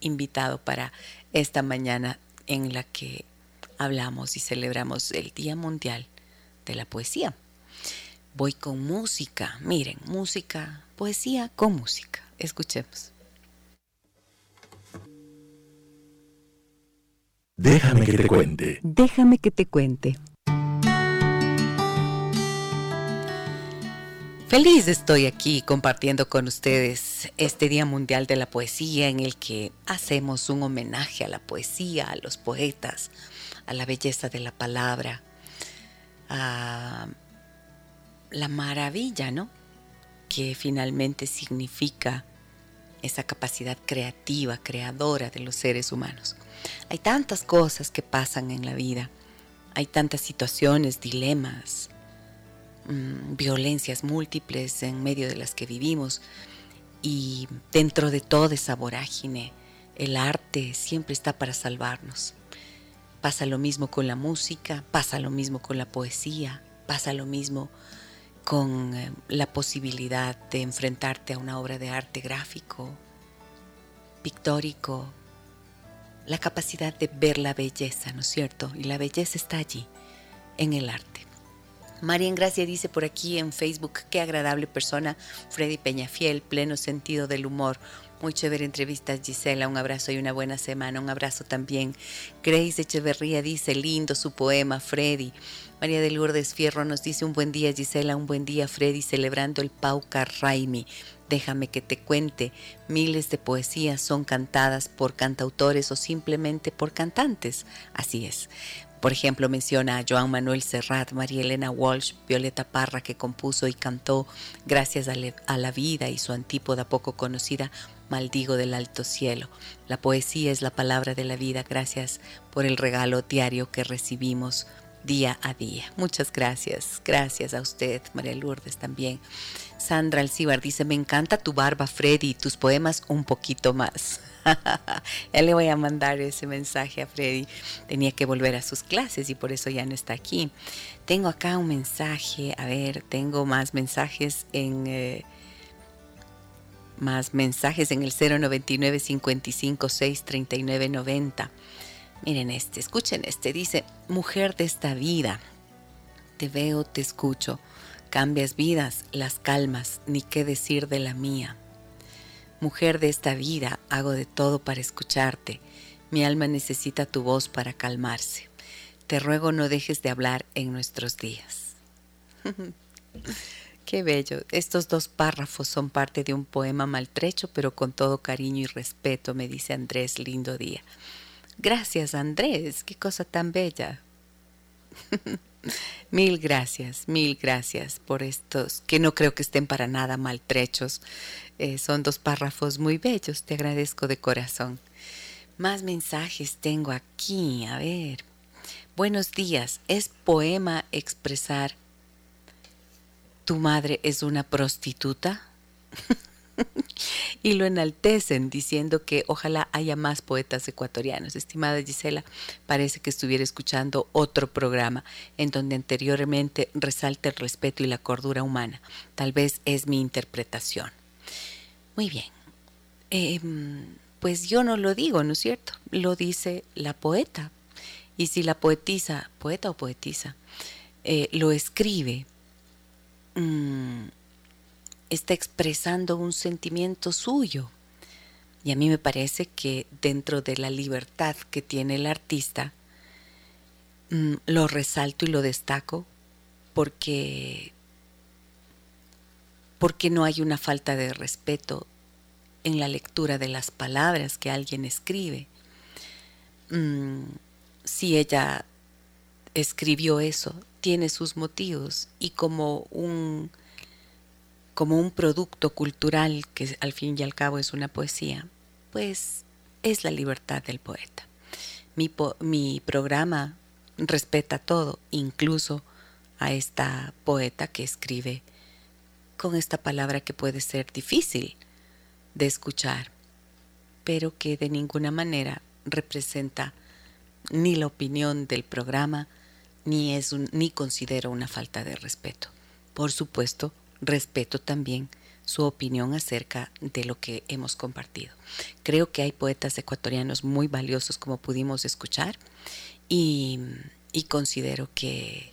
invitado para esta mañana en la que hablamos y celebramos el Día Mundial de la Poesía. Voy con música, miren, música, poesía con música. Escuchemos. Déjame que te cuente. Déjame que te cuente. Feliz estoy aquí compartiendo con ustedes este Día Mundial de la Poesía en el que hacemos un homenaje a la poesía, a los poetas, a la belleza de la palabra, a la maravilla, ¿no? Que finalmente significa esa capacidad creativa, creadora de los seres humanos. Hay tantas cosas que pasan en la vida, hay tantas situaciones, dilemas, mm, violencias múltiples en medio de las que vivimos y dentro de toda esa vorágine, el arte siempre está para salvarnos. Pasa lo mismo con la música, pasa lo mismo con la poesía, pasa lo mismo con eh, la posibilidad de enfrentarte a una obra de arte gráfico, pictórico, la capacidad de ver la belleza, ¿no es cierto? Y la belleza está allí, en el arte. María Gracia dice por aquí en Facebook, qué agradable persona, Freddy Peñafiel, pleno sentido del humor, muy chévere entrevista, Gisela. Un abrazo y una buena semana. Un abrazo también. Grace Echeverría dice, lindo su poema, Freddy. María de Lourdes Fierro nos dice, un buen día, Gisela. Un buen día, Freddy, celebrando el Pauca Raimi. Déjame que te cuente, miles de poesías son cantadas por cantautores o simplemente por cantantes. Así es. Por ejemplo, menciona a Joan Manuel Serrat, María Elena Walsh, Violeta Parra, que compuso y cantó Gracias a, la vida y su antípoda poco conocida, Maldigo del alto cielo. La poesía es la palabra de la vida. Gracias por el regalo diario que recibimos día a día. Muchas gracias. Gracias a usted, María Lourdes también. Sandra Alcibar dice, me encanta tu barba, Freddy, tus poemas un poquito más. [LAUGHS] ya le voy a mandar ese mensaje a Freddy. Tenía que volver a sus clases y por eso ya no está aquí. Tengo acá un mensaje. A ver, tengo más mensajes en... Eh, más mensajes en el 099 55 6 39 90. Miren este, escuchen este. Dice, mujer de esta vida, te veo, te escucho, cambias vidas, las calmas, ni qué decir de la mía. Mujer de esta vida, hago de todo para escucharte. Mi alma necesita tu voz para calmarse. Te ruego no dejes de hablar en nuestros días. [LAUGHS] Qué bello. Estos dos párrafos son parte de un poema maltrecho, pero con todo cariño y respeto, me dice Andrés, lindo día. Gracias, Andrés. Qué cosa tan bella. [LAUGHS] mil gracias, mil gracias por estos, que no creo que estén para nada maltrechos. Eh, son dos párrafos muy bellos, te agradezco de corazón. Más mensajes tengo aquí, a ver. Buenos días, es poema expresar tu madre es una prostituta. [LAUGHS] y lo enaltecen diciendo que ojalá haya más poetas ecuatorianos. Estimada Gisela, parece que estuviera escuchando otro programa en donde anteriormente resalta el respeto y la cordura humana. Tal vez es mi interpretación. Muy bien. Em, pues yo no lo digo, ¿no es cierto? Lo dice la poeta. Y si la poetisa, poeta o poetisa, eh, lo escribe, mm, está expresando un sentimiento suyo. Y a mí me parece que dentro de la libertad que tiene el artista, mm, lo resalto y lo destaco porque, porque no hay una falta de respeto en la lectura de las palabras que alguien escribe. Mm, si ella escribió eso, tiene sus motivos y como un como un producto cultural que al fin y al cabo es una poesía, pues es la libertad del poeta. Mi, mi programa respeta todo, incluso a esta poeta que escribe con esta palabra que puede ser difícil de escuchar, pero que de ninguna manera representa ni la opinión del programa, ni es ni considero una falta de respeto. Por supuesto, respeto también su opinión acerca de lo que hemos compartido. Creo que hay poetas ecuatorianos muy valiosos como pudimos escuchar y, considero que,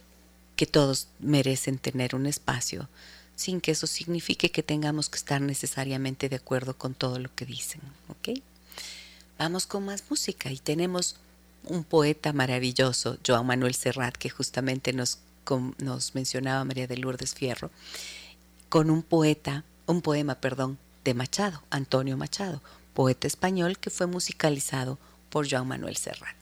que todos merecen tener un espacio sin que eso signifique que tengamos que estar necesariamente de acuerdo con todo lo que dicen. ¿ok? Vamos con más música y tenemos un poeta maravilloso, Joan Manuel Serrat, que justamente nos, nos mencionaba María de Lourdes Fierro, con un poeta, un poema, perdón, de Machado, Antonio Machado, poeta español que fue musicalizado por Joan Manuel Serrat.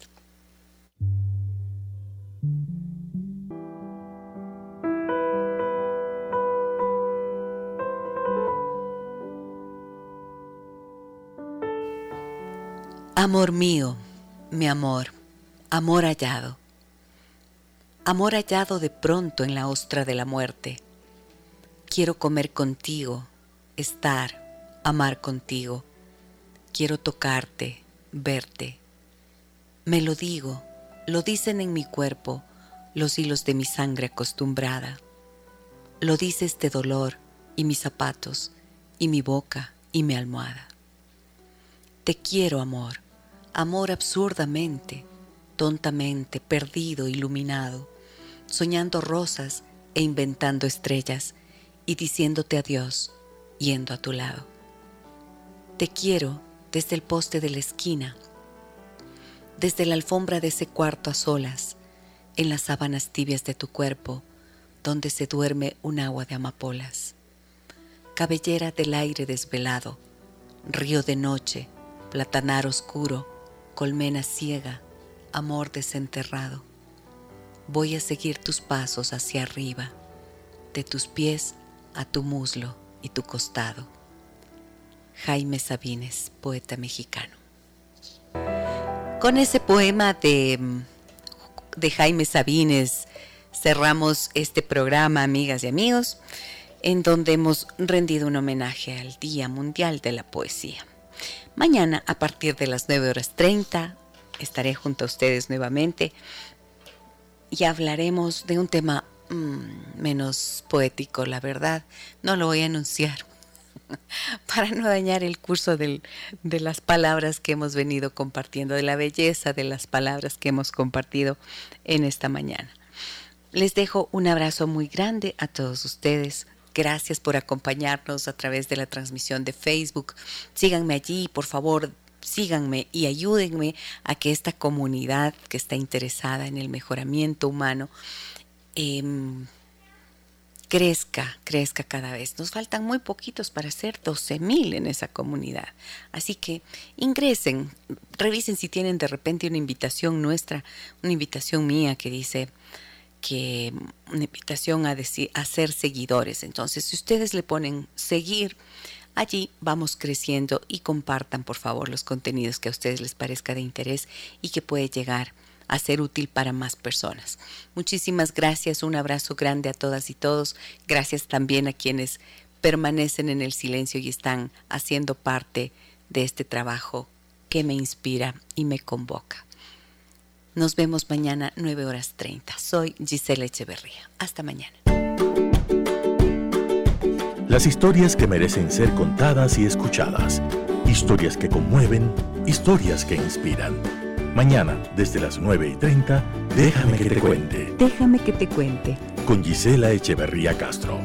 Amor mío, mi amor, amor hallado, amor hallado de pronto en la ostra de la muerte Quiero comer contigo, estar, amar contigo. Quiero tocarte, verte. Me lo digo, lo dicen en mi cuerpo los hilos de mi sangre acostumbrada. Lo dice este dolor y mis zapatos y mi boca y mi almohada. Te quiero, amor, amor absurdamente, tontamente, perdido, iluminado, soñando rosas e inventando estrellas y diciéndote adiós, yendo a tu lado. Te quiero desde el poste de la esquina, desde la alfombra de ese cuarto a solas, en las sábanas tibias de tu cuerpo, donde se duerme un agua de amapolas. Cabellera del aire desvelado, río de noche, platanar oscuro, colmena ciega, amor desenterrado. Voy a seguir tus pasos hacia arriba, de tus pies a tu muslo y tu costado. Jaime Sabines, poeta mexicano. Con ese poema de, de Jaime Sabines cerramos este programa, amigas y amigos, en donde hemos rendido un homenaje al Día Mundial de la Poesía. Mañana, a partir de las 9 horas 30, estaré junto a ustedes nuevamente y hablaremos de un tema Mm, menos poético, la verdad. No lo voy a anunciar. [LAUGHS] para no dañar el curso de las palabras que hemos venido compartiendo, de la belleza de las palabras que hemos compartido en esta mañana. Les dejo un abrazo muy grande a todos ustedes. Gracias por acompañarnos a través de la transmisión de Facebook. Síganme allí, por favor, síganme y ayúdenme a que esta comunidad que está interesada en el mejoramiento humano em, crezca, crezca cada vez. Nos faltan muy poquitos para ser 12 mil en esa comunidad. Así que ingresen, revisen si tienen de repente una invitación nuestra, una invitación mía que dice que una invitación a, decir, a ser seguidores. Entonces, si ustedes le ponen seguir, allí vamos creciendo y compartan por favor los contenidos que a ustedes les parezca de interés y que puede llegar a ser útil para más personas. Muchísimas gracias, un abrazo grande a todas y todos. Gracias también a quienes permanecen en el silencio y están haciendo parte de este trabajo que me inspira y me convoca. Nos vemos mañana 9 horas 30. Soy Gisela Echeverría. Hasta mañana. Las historias que merecen ser contadas y escuchadas. Historias que conmueven, historias que inspiran. Mañana, desde las 9 y 30, déjame que te cuente. Déjame que te cuente. Con Gisela Echeverría Castro.